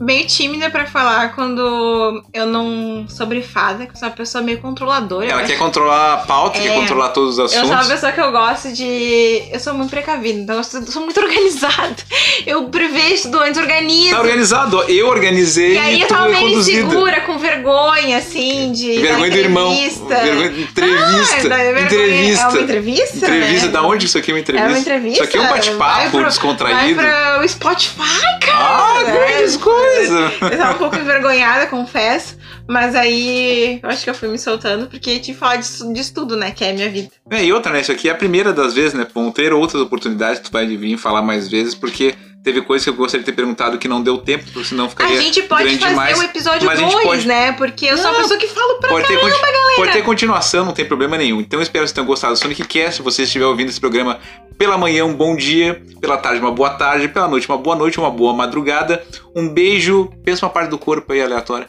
meio tímida para falar quando eu não sou brifada, que eu sou uma pessoa meio controladora. Ela quer controlar a pauta, é, quer controlar todos os assuntos. Eu sou uma pessoa que eu gosto de. Eu sou muito precavida, então eu sou muito organizada. Eu prevejo tudo antes, organizo. Tá organizado, eu organizei. E aí eu tava meio insegura, com vergonha, assim, de. Vergonha do irmão. Vergonha, entrevista. Ah, entrevista. É uma entrevista? Entrevista, é. da onde isso aqui é uma entrevista? É uma entrevista isso aqui é um bate-papo descontraído. Vai para o Spotify, cara. Ah, grandes coisas. Eu tava um pouco envergonhada, confesso. Mas aí eu acho que eu fui me soltando porque te falar disso, disso tudo, né? Que é a minha vida. É, e outra, né? Isso aqui é a primeira das vezes, né? Vão ter outras oportunidades, tu vai vir falar mais vezes, porque teve coisas que eu gostaria de ter perguntado que não deu tempo, porque senão ficaria A gente pode fazer demais, o episódio 2, pode... né? Porque eu sou uma pessoa que falo pra pode caramba, ter galera. Pode ter continuação, não tem problema nenhum. Então eu espero que vocês tenham gostado do Sonic Cast. Se você estiver ouvindo esse programa pela manhã, um bom dia. Pela tarde, uma boa tarde. Pela noite, uma boa noite, uma boa madrugada. Um beijo. Pensa uma parte do corpo aí aleatória.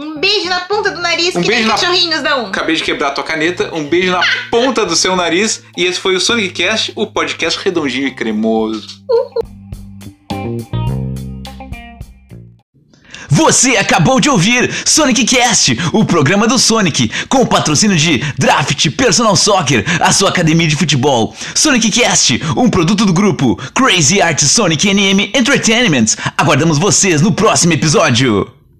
Um beijo na ponta do nariz, um que beijo nem cachorrinhos dão. Acabei de quebrar a tua caneta. Um beijo na ponta do seu nariz. E esse foi o Sonic Cast, o podcast redondinho e cremoso. Uhul. Você acabou de ouvir Sonic Cast, o programa do Sonic, com o patrocínio de Draft Personal Soccer, a sua academia de futebol. Sonic Cast, um produto do grupo Crazy Art Sonic NM Entertainment. Aguardamos vocês no próximo episódio.